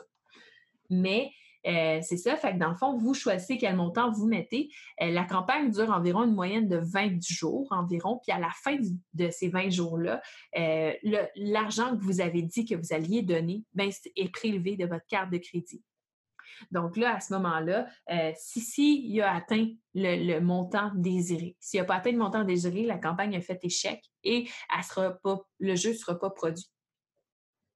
Mais euh, c'est ça, fait que dans le fond, vous choisissez quel montant vous mettez. Euh, la campagne dure environ une moyenne de 20 jours environ, puis à la fin de ces 20 jours-là, euh, l'argent que vous avez dit que vous alliez donner ben, est prélevé de votre carte de crédit. Donc là, à ce moment-là, euh, si, si il a atteint le, montant désiré, s'il n'a pas atteint le montant désiré, la campagne a fait échec et le jeu ne sera pas produit.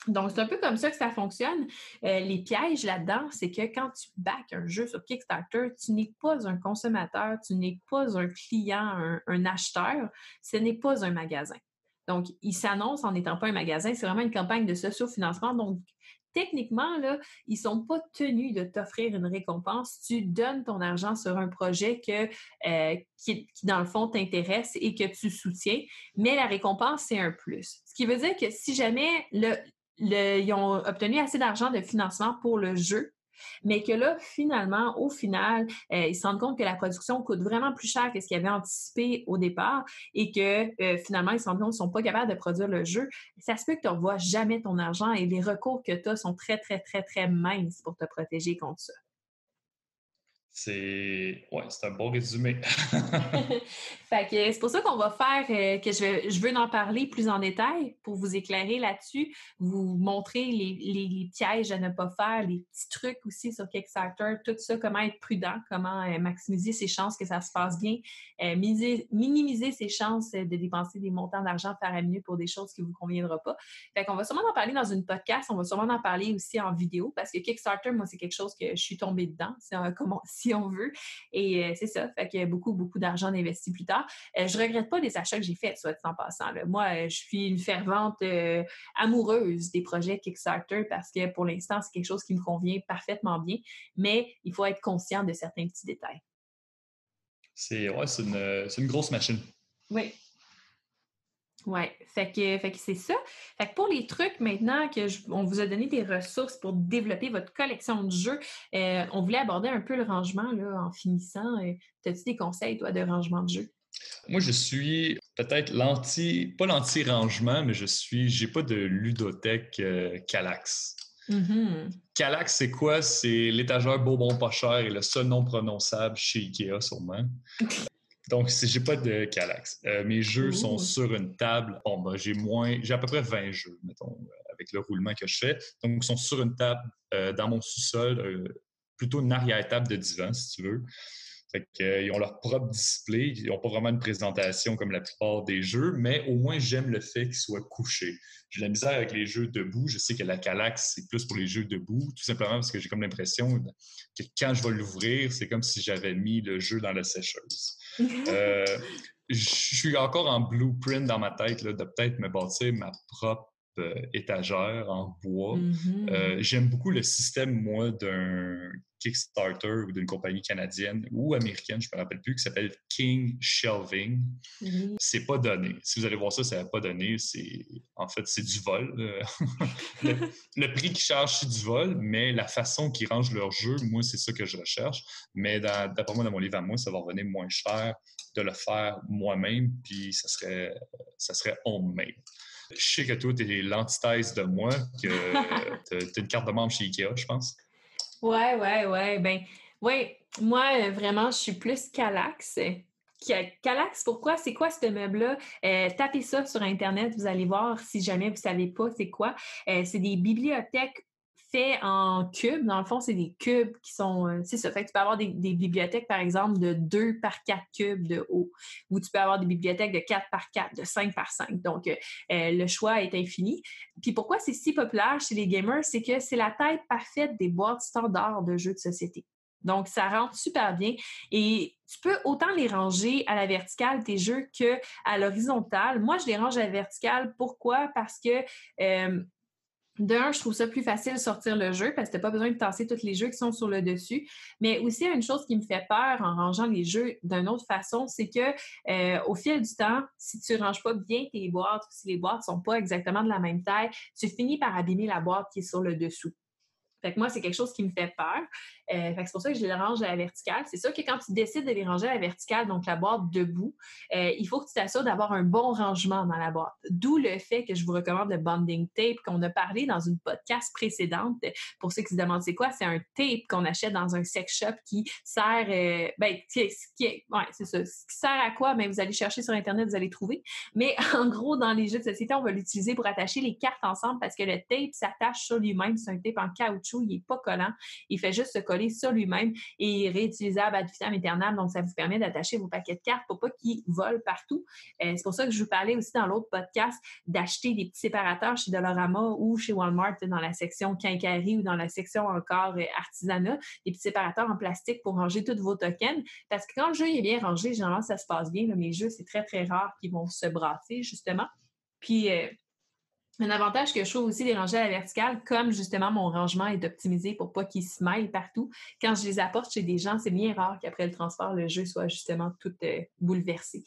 Donc, c'est un peu comme ça que ça fonctionne. Euh, les pièges là-dedans, c'est que quand tu back un jeu sur Kickstarter, tu n'es pas un consommateur, tu n'es pas un client, un, acheteur, ce n'est pas un magasin. Donc, il s'annonce en n'étant pas un magasin, c'est vraiment une campagne de socio-financement. Donc, techniquement, là, ils sont pas tenus de t'offrir une récompense. Tu donnes ton argent sur un projet euh, qui, dans le fond, t'intéresse et que tu soutiens, mais la récompense, c'est un plus. Ce qui veut dire que si jamais le, ils ont obtenu assez d'argent de financement pour le jeu, mais que là, finalement, au final, euh, ils se rendent compte que la production coûte vraiment plus cher que ce qu'ils avaient anticipé au départ et que euh, finalement, ils se rendent compte qu'ils ne sont pas capables de produire le jeu. Ça se peut que tu ne revois jamais ton argent et les recours que tu as sont très, très, très, très minces pour te protéger contre ça. C'est ouais, c'est un bon résumé. c'est pour ça qu'on va faire euh, que je, veux, je veux en parler plus en détail pour vous éclairer là-dessus, vous montrer les, pièges à ne pas faire, les petits trucs aussi sur Kickstarter, tout ça, comment être prudent, comment euh, maximiser ses chances que ça se passe bien, euh, minimiser, ses chances de dépenser des montants d'argent mieux pour des choses qui ne vous conviendront pas. Fait qu'on va sûrement en parler dans une podcast, on va sûrement en parler aussi en vidéo parce que Kickstarter, moi, c'est quelque chose que je suis tombée dedans. Un, comment, si on veut. Et euh, c'est ça. Fait a beaucoup, beaucoup d'argent investi plus tard. Euh, je regrette pas les achats que j'ai faits, soit en passant. Moi, euh, je suis une fervente amoureuse des projets Kickstarter parce que pour l'instant, c'est quelque chose qui me convient parfaitement bien, mais il faut être conscient de certains petits détails. C'est ouais, une, une grosse machine. Oui, oui, fait que, fait que c'est ça. Fait que pour les trucs maintenant que on vous a donné des ressources pour développer votre collection de jeux, euh, on voulait aborder un peu le rangement là, en finissant. Euh, As-tu des conseils, toi, de rangement de jeux? Moi, je suis peut-être l'anti, pas l'anti-rangement, mais je suis, j'ai pas de ludothèque euh, Calax. Mm-hmm. Calax, c'est quoi? C'est l'étagère Bourbon pas cher et le seul nom prononçable chez Ikea, sûrement. Donc, j'ai pas de Calax. Euh, mes jeux sont sur une table. Bon, ben, j'ai moins, j'ai à peu près 20 jeux, mettons, euh, avec le roulement que je fais. Donc, ils sont sur une table euh, dans mon sous-sol, plutôt une arrière-table de divan, si tu veux. Ils ont leur propre display. Ils n'ont pas vraiment une présentation comme la plupart des jeux, mais au moins, j'aime le fait qu'ils soient couchés. J'ai la misère avec les jeux debout. Je sais que la Calax, c'est plus pour les jeux debout, tout simplement parce que j'ai comme l'impression que quand je vais l'ouvrir, c'est comme si j'avais mis le jeu dans la sécheuse. Euh, je suis encore en blueprint dans ma tête de peut-être me bâtir ma propre euh, étagère en bois. Mm-hmm. Euh, j'aime beaucoup le système, moi, d'un Kickstarter ou d'une compagnie canadienne ou américaine, je ne me rappelle plus, qui s'appelle King Shelving. Mm-hmm. C'est pas donné. Si vous allez voir ça, ça n'a pas donné. C'est en fait c'est du vol. le, prix qu'ils chargent, c'est du vol, mais la façon qu'ils rangent leur jeu, moi, c'est ça que je recherche. Mais d'après moi, dans mon livre à moi, ça va revenir moins cher de le faire moi-même, puis ça serait ça serait homemade. Je sais que toi, tu es l'antithèse de moi, que tu as une carte de membre chez Ikea, je pense. Ouais, ouais, ouais. Ben, ouais, moi, vraiment, je suis plus Calax. Calax, pourquoi? C'est quoi ce meuble-là? Euh, tapez ça sur Internet, vous allez voir si jamais vous ne savez pas c'est quoi. Euh, c'est des bibliothèques en cubes. Dans le fond, c'est des cubes qui sont. Euh, c'est ça. Fait que tu peux avoir des, bibliothèques, par exemple, de 2 par 4 cubes de haut, ou tu peux avoir des bibliothèques de 4 par 4, de 5 par 5. Donc, euh, euh, le choix est infini. Puis pourquoi c'est si populaire chez les gamers? C'est que c'est la taille parfaite des boîtes standards de jeux de société. Donc, ça rentre super bien. Et tu peux autant les ranger à la verticale, tes jeux, qu'à l'horizontale. Moi, je les range à la verticale. Pourquoi? Parce que d'un, je trouve ça plus facile de sortir le jeu parce que tu n'as pas besoin de tasser tous les jeux qui sont sur le dessus. Mais aussi, une chose qui me fait peur en rangeant les jeux d'une autre façon, c'est que euh, au fil du temps, si tu ne ranges pas bien tes boîtes, si les boîtes ne sont pas exactement de la même taille, tu finis par abîmer la boîte qui est sur le dessous. Fait que moi, c'est quelque chose qui me fait peur. Euh, c'est pour ça que je les range à la verticale. C'est sûr que quand tu décides de les ranger à la verticale, donc la boîte debout, euh, il faut que tu t'assures d'avoir un bon rangement dans la boîte. D'où le fait que je vous recommande le bonding tape qu'on a parlé dans une podcast précédente. Pour ceux qui se demandent c'est quoi, c'est un tape qu'on achète dans un sex shop qui sert, euh, ben, qui, ouais, c'est ça. Qui sert à quoi? Ben, vous allez chercher sur Internet, vous allez trouver. Mais en gros, dans les jeux de société, on va l'utiliser pour attacher les cartes ensemble parce que le tape s'attache sur lui-même. C'est un tape en caoutchouc, il n'est pas collant. Il fait juste se coller sur lui-même et réutilisable ad vitam aeternam. Donc, ça vous permet d'attacher vos paquets de cartes pour pas qu'ils volent partout. Euh, c'est pour ça que je vous parlais aussi dans l'autre podcast d'acheter des petits séparateurs chez Dolorama ou chez Walmart dans la section quincaillerie ou dans la section encore euh, artisanat, des petits séparateurs en plastique pour ranger tous vos tokens. Parce que quand le jeu est bien rangé, généralement, ça se passe bien. Mes jeux, c'est très, très rare qu'ils vont se brasser, justement. Puis, euh, Un avantage que je trouve aussi des rangées à la verticale, comme justement mon rangement est optimisé pour pas qu'il se mêle partout, quand je les apporte chez des gens, c'est bien rare qu'après le transport, le jeu soit justement tout euh, bouleversé.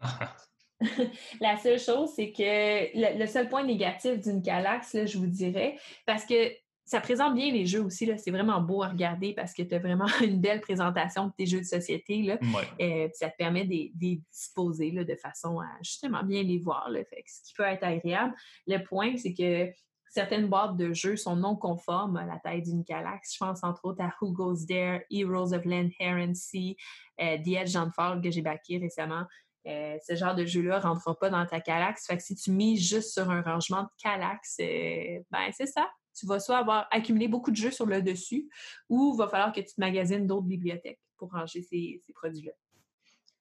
la seule chose, c'est que le, seul point négatif d'une Calax, je vous dirais, parce que ça présente bien les jeux aussi. C'est vraiment beau à regarder parce que tu as vraiment une belle présentation de tes jeux de société. Là. Euh, ça te permet de les disposer de façon à justement bien les voir. Là. Fait ce qui peut être agréable. Le point, c'est que certaines boîtes de jeux sont non conformes à la taille d'une galaxie. Je pense entre autres à Who Goes There, Heroes of Land, Sea, euh, The Edge and Fall que j'ai backé récemment. Euh, ce genre de jeu-là ne rentrera pas dans ta calax. Fait que si tu mises juste sur un rangement de calax, ben c'est ça tu vas soit avoir accumulé beaucoup de jeux sur le dessus ou il va falloir que tu te magasines d'autres bibliothèques pour ranger ces, produits-là.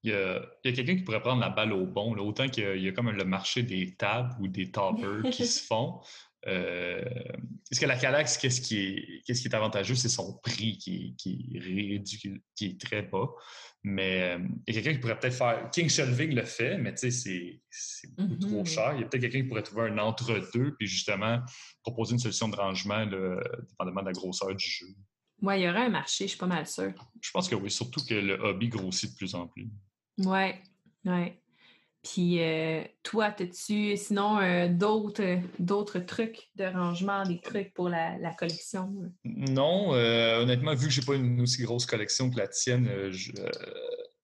Il y a, quelqu'un qui pourrait prendre la balle au bon. autant qu'il y, a comme le marché des tables ou des toppers qui se font. Euh, est-ce que la Calax, qu'est-ce qui est, qu'est-ce qui est avantageux, c'est son prix qui, qui, est qui est très bas. Mais euh, il y a quelqu'un qui pourrait peut-être faire. King Shelving le fait, mais tu sais, c'est beaucoup trop mm-hmm. cher. Il y a peut-être quelqu'un qui pourrait trouver un entre-deux, puis justement proposer une solution de rangement, dépendamment de la grosseur du jeu. Oui, il y aurait un marché, je suis pas mal sûre. Je pense que oui, surtout que le hobby grossit de plus en plus. Oui, oui. Puis euh, toi, as-tu sinon euh, d'autres, d'autres trucs de rangement, des trucs pour la, collection? Non, euh, honnêtement, vu que j'ai pas une aussi grosse collection que la tienne,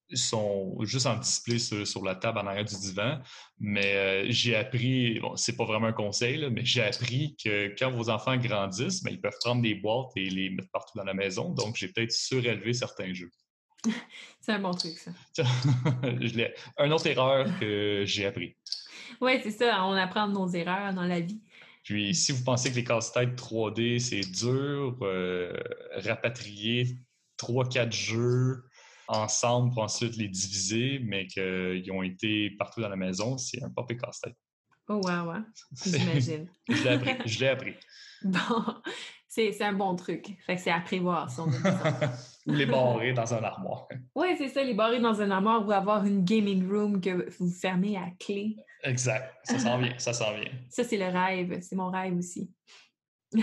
ils sont juste en display sur, la table en arrière du divan. Mais j'ai appris, bon, c'est pas vraiment un conseil, mais j'ai appris que quand vos enfants grandissent, ben, ils peuvent prendre des boîtes et les mettre partout dans la maison. Donc, j'ai peut-être surélevé certains jeux. C'est un bon truc, ça. Une autre erreur que j'ai appris. Oui, c'est ça. On apprend de nos erreurs dans la vie. Puis, si vous pensez que les casse-têtes 3D, c'est dur, euh, rapatrier 3-4 jeux ensemble pour ensuite les diviser, mais qu'ils ont été partout dans la maison, c'est un papier casse-tête. Oh, wow, ouais. J'imagine. je l'ai appris. Je l'ai appris. Bon, c'est un bon truc. Fait que c'est à prévoir, si on Ou les barrer dans un armoire. Oui, c'est ça, les barrer dans un armoire ou avoir une gaming room que vous fermez à clé. Exact. Ça s'en vient, ça s'en vient. Ça, c'est le rêve. C'est mon rêve aussi.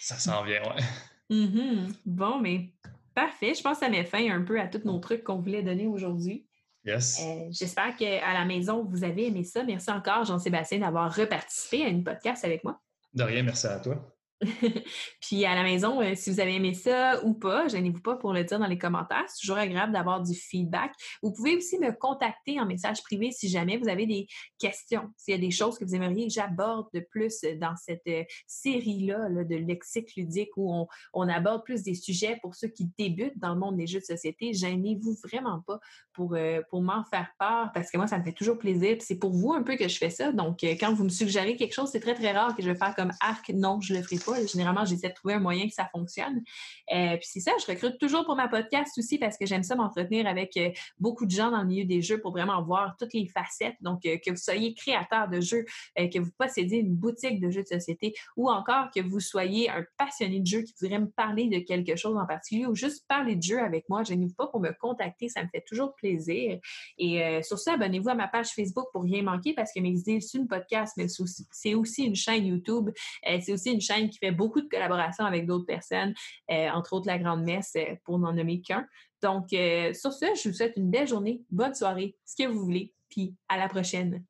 ça s'en vient, ouais. Mm-hmm. Bon, mais parfait. Je pense que ça met fin un peu à tous nos trucs qu'on voulait donner aujourd'hui. Yes. Euh, j'espère qu'à la maison, vous avez aimé ça. Merci encore, Jean-Sébastien, d'avoir reparticipé à une podcast avec moi. De rien, merci à toi. Puis à la maison, euh, si vous avez aimé ça ou pas, gênez-vous pas pour le dire dans les commentaires. C'est toujours agréable d'avoir du feedback. Vous pouvez aussi me contacter en message privé si jamais vous avez des questions, s'il y a des choses que vous aimeriez que j'aborde de plus dans cette euh, série-là de lexique ludique où on, aborde plus des sujets pour ceux qui débutent dans le monde des jeux de société. Gênez-vous vraiment pas pour, euh, pour m'en faire part parce que moi, ça me fait toujours plaisir. c'est pour vous un peu que je fais ça. Donc, quand vous me suggérez quelque chose, c'est très, très rare que je vais faire comme arc. Non, je le ferai pas. Généralement, j'essaie de trouver un moyen que ça fonctionne. Euh, puis c'est ça, je recrute toujours pour ma podcast aussi parce que j'aime ça m'entretenir avec euh, beaucoup de gens dans le milieu des jeux pour vraiment voir toutes les facettes. Donc, euh, que vous soyez créateur de jeux, que vous possédiez une boutique de jeux de société ou encore que vous soyez un passionné de jeux qui voudrait me parler de quelque chose en particulier ou juste parler de jeux avec moi, je pas pour me contacter, ça me fait toujours plaisir. Et sur ça, abonnez-vous à ma page Facebook pour rien manquer parce que mes idées, c'est une podcast, mais c'est aussi une chaîne YouTube. c'est aussi une chaîne qui fait beaucoup de collaborations avec d'autres personnes, euh, entre autres la Grande Messe, euh, pour n'en nommer qu'un. Donc, euh, sur ce, je vous souhaite une belle journée, bonne soirée, ce que vous voulez, puis à la prochaine.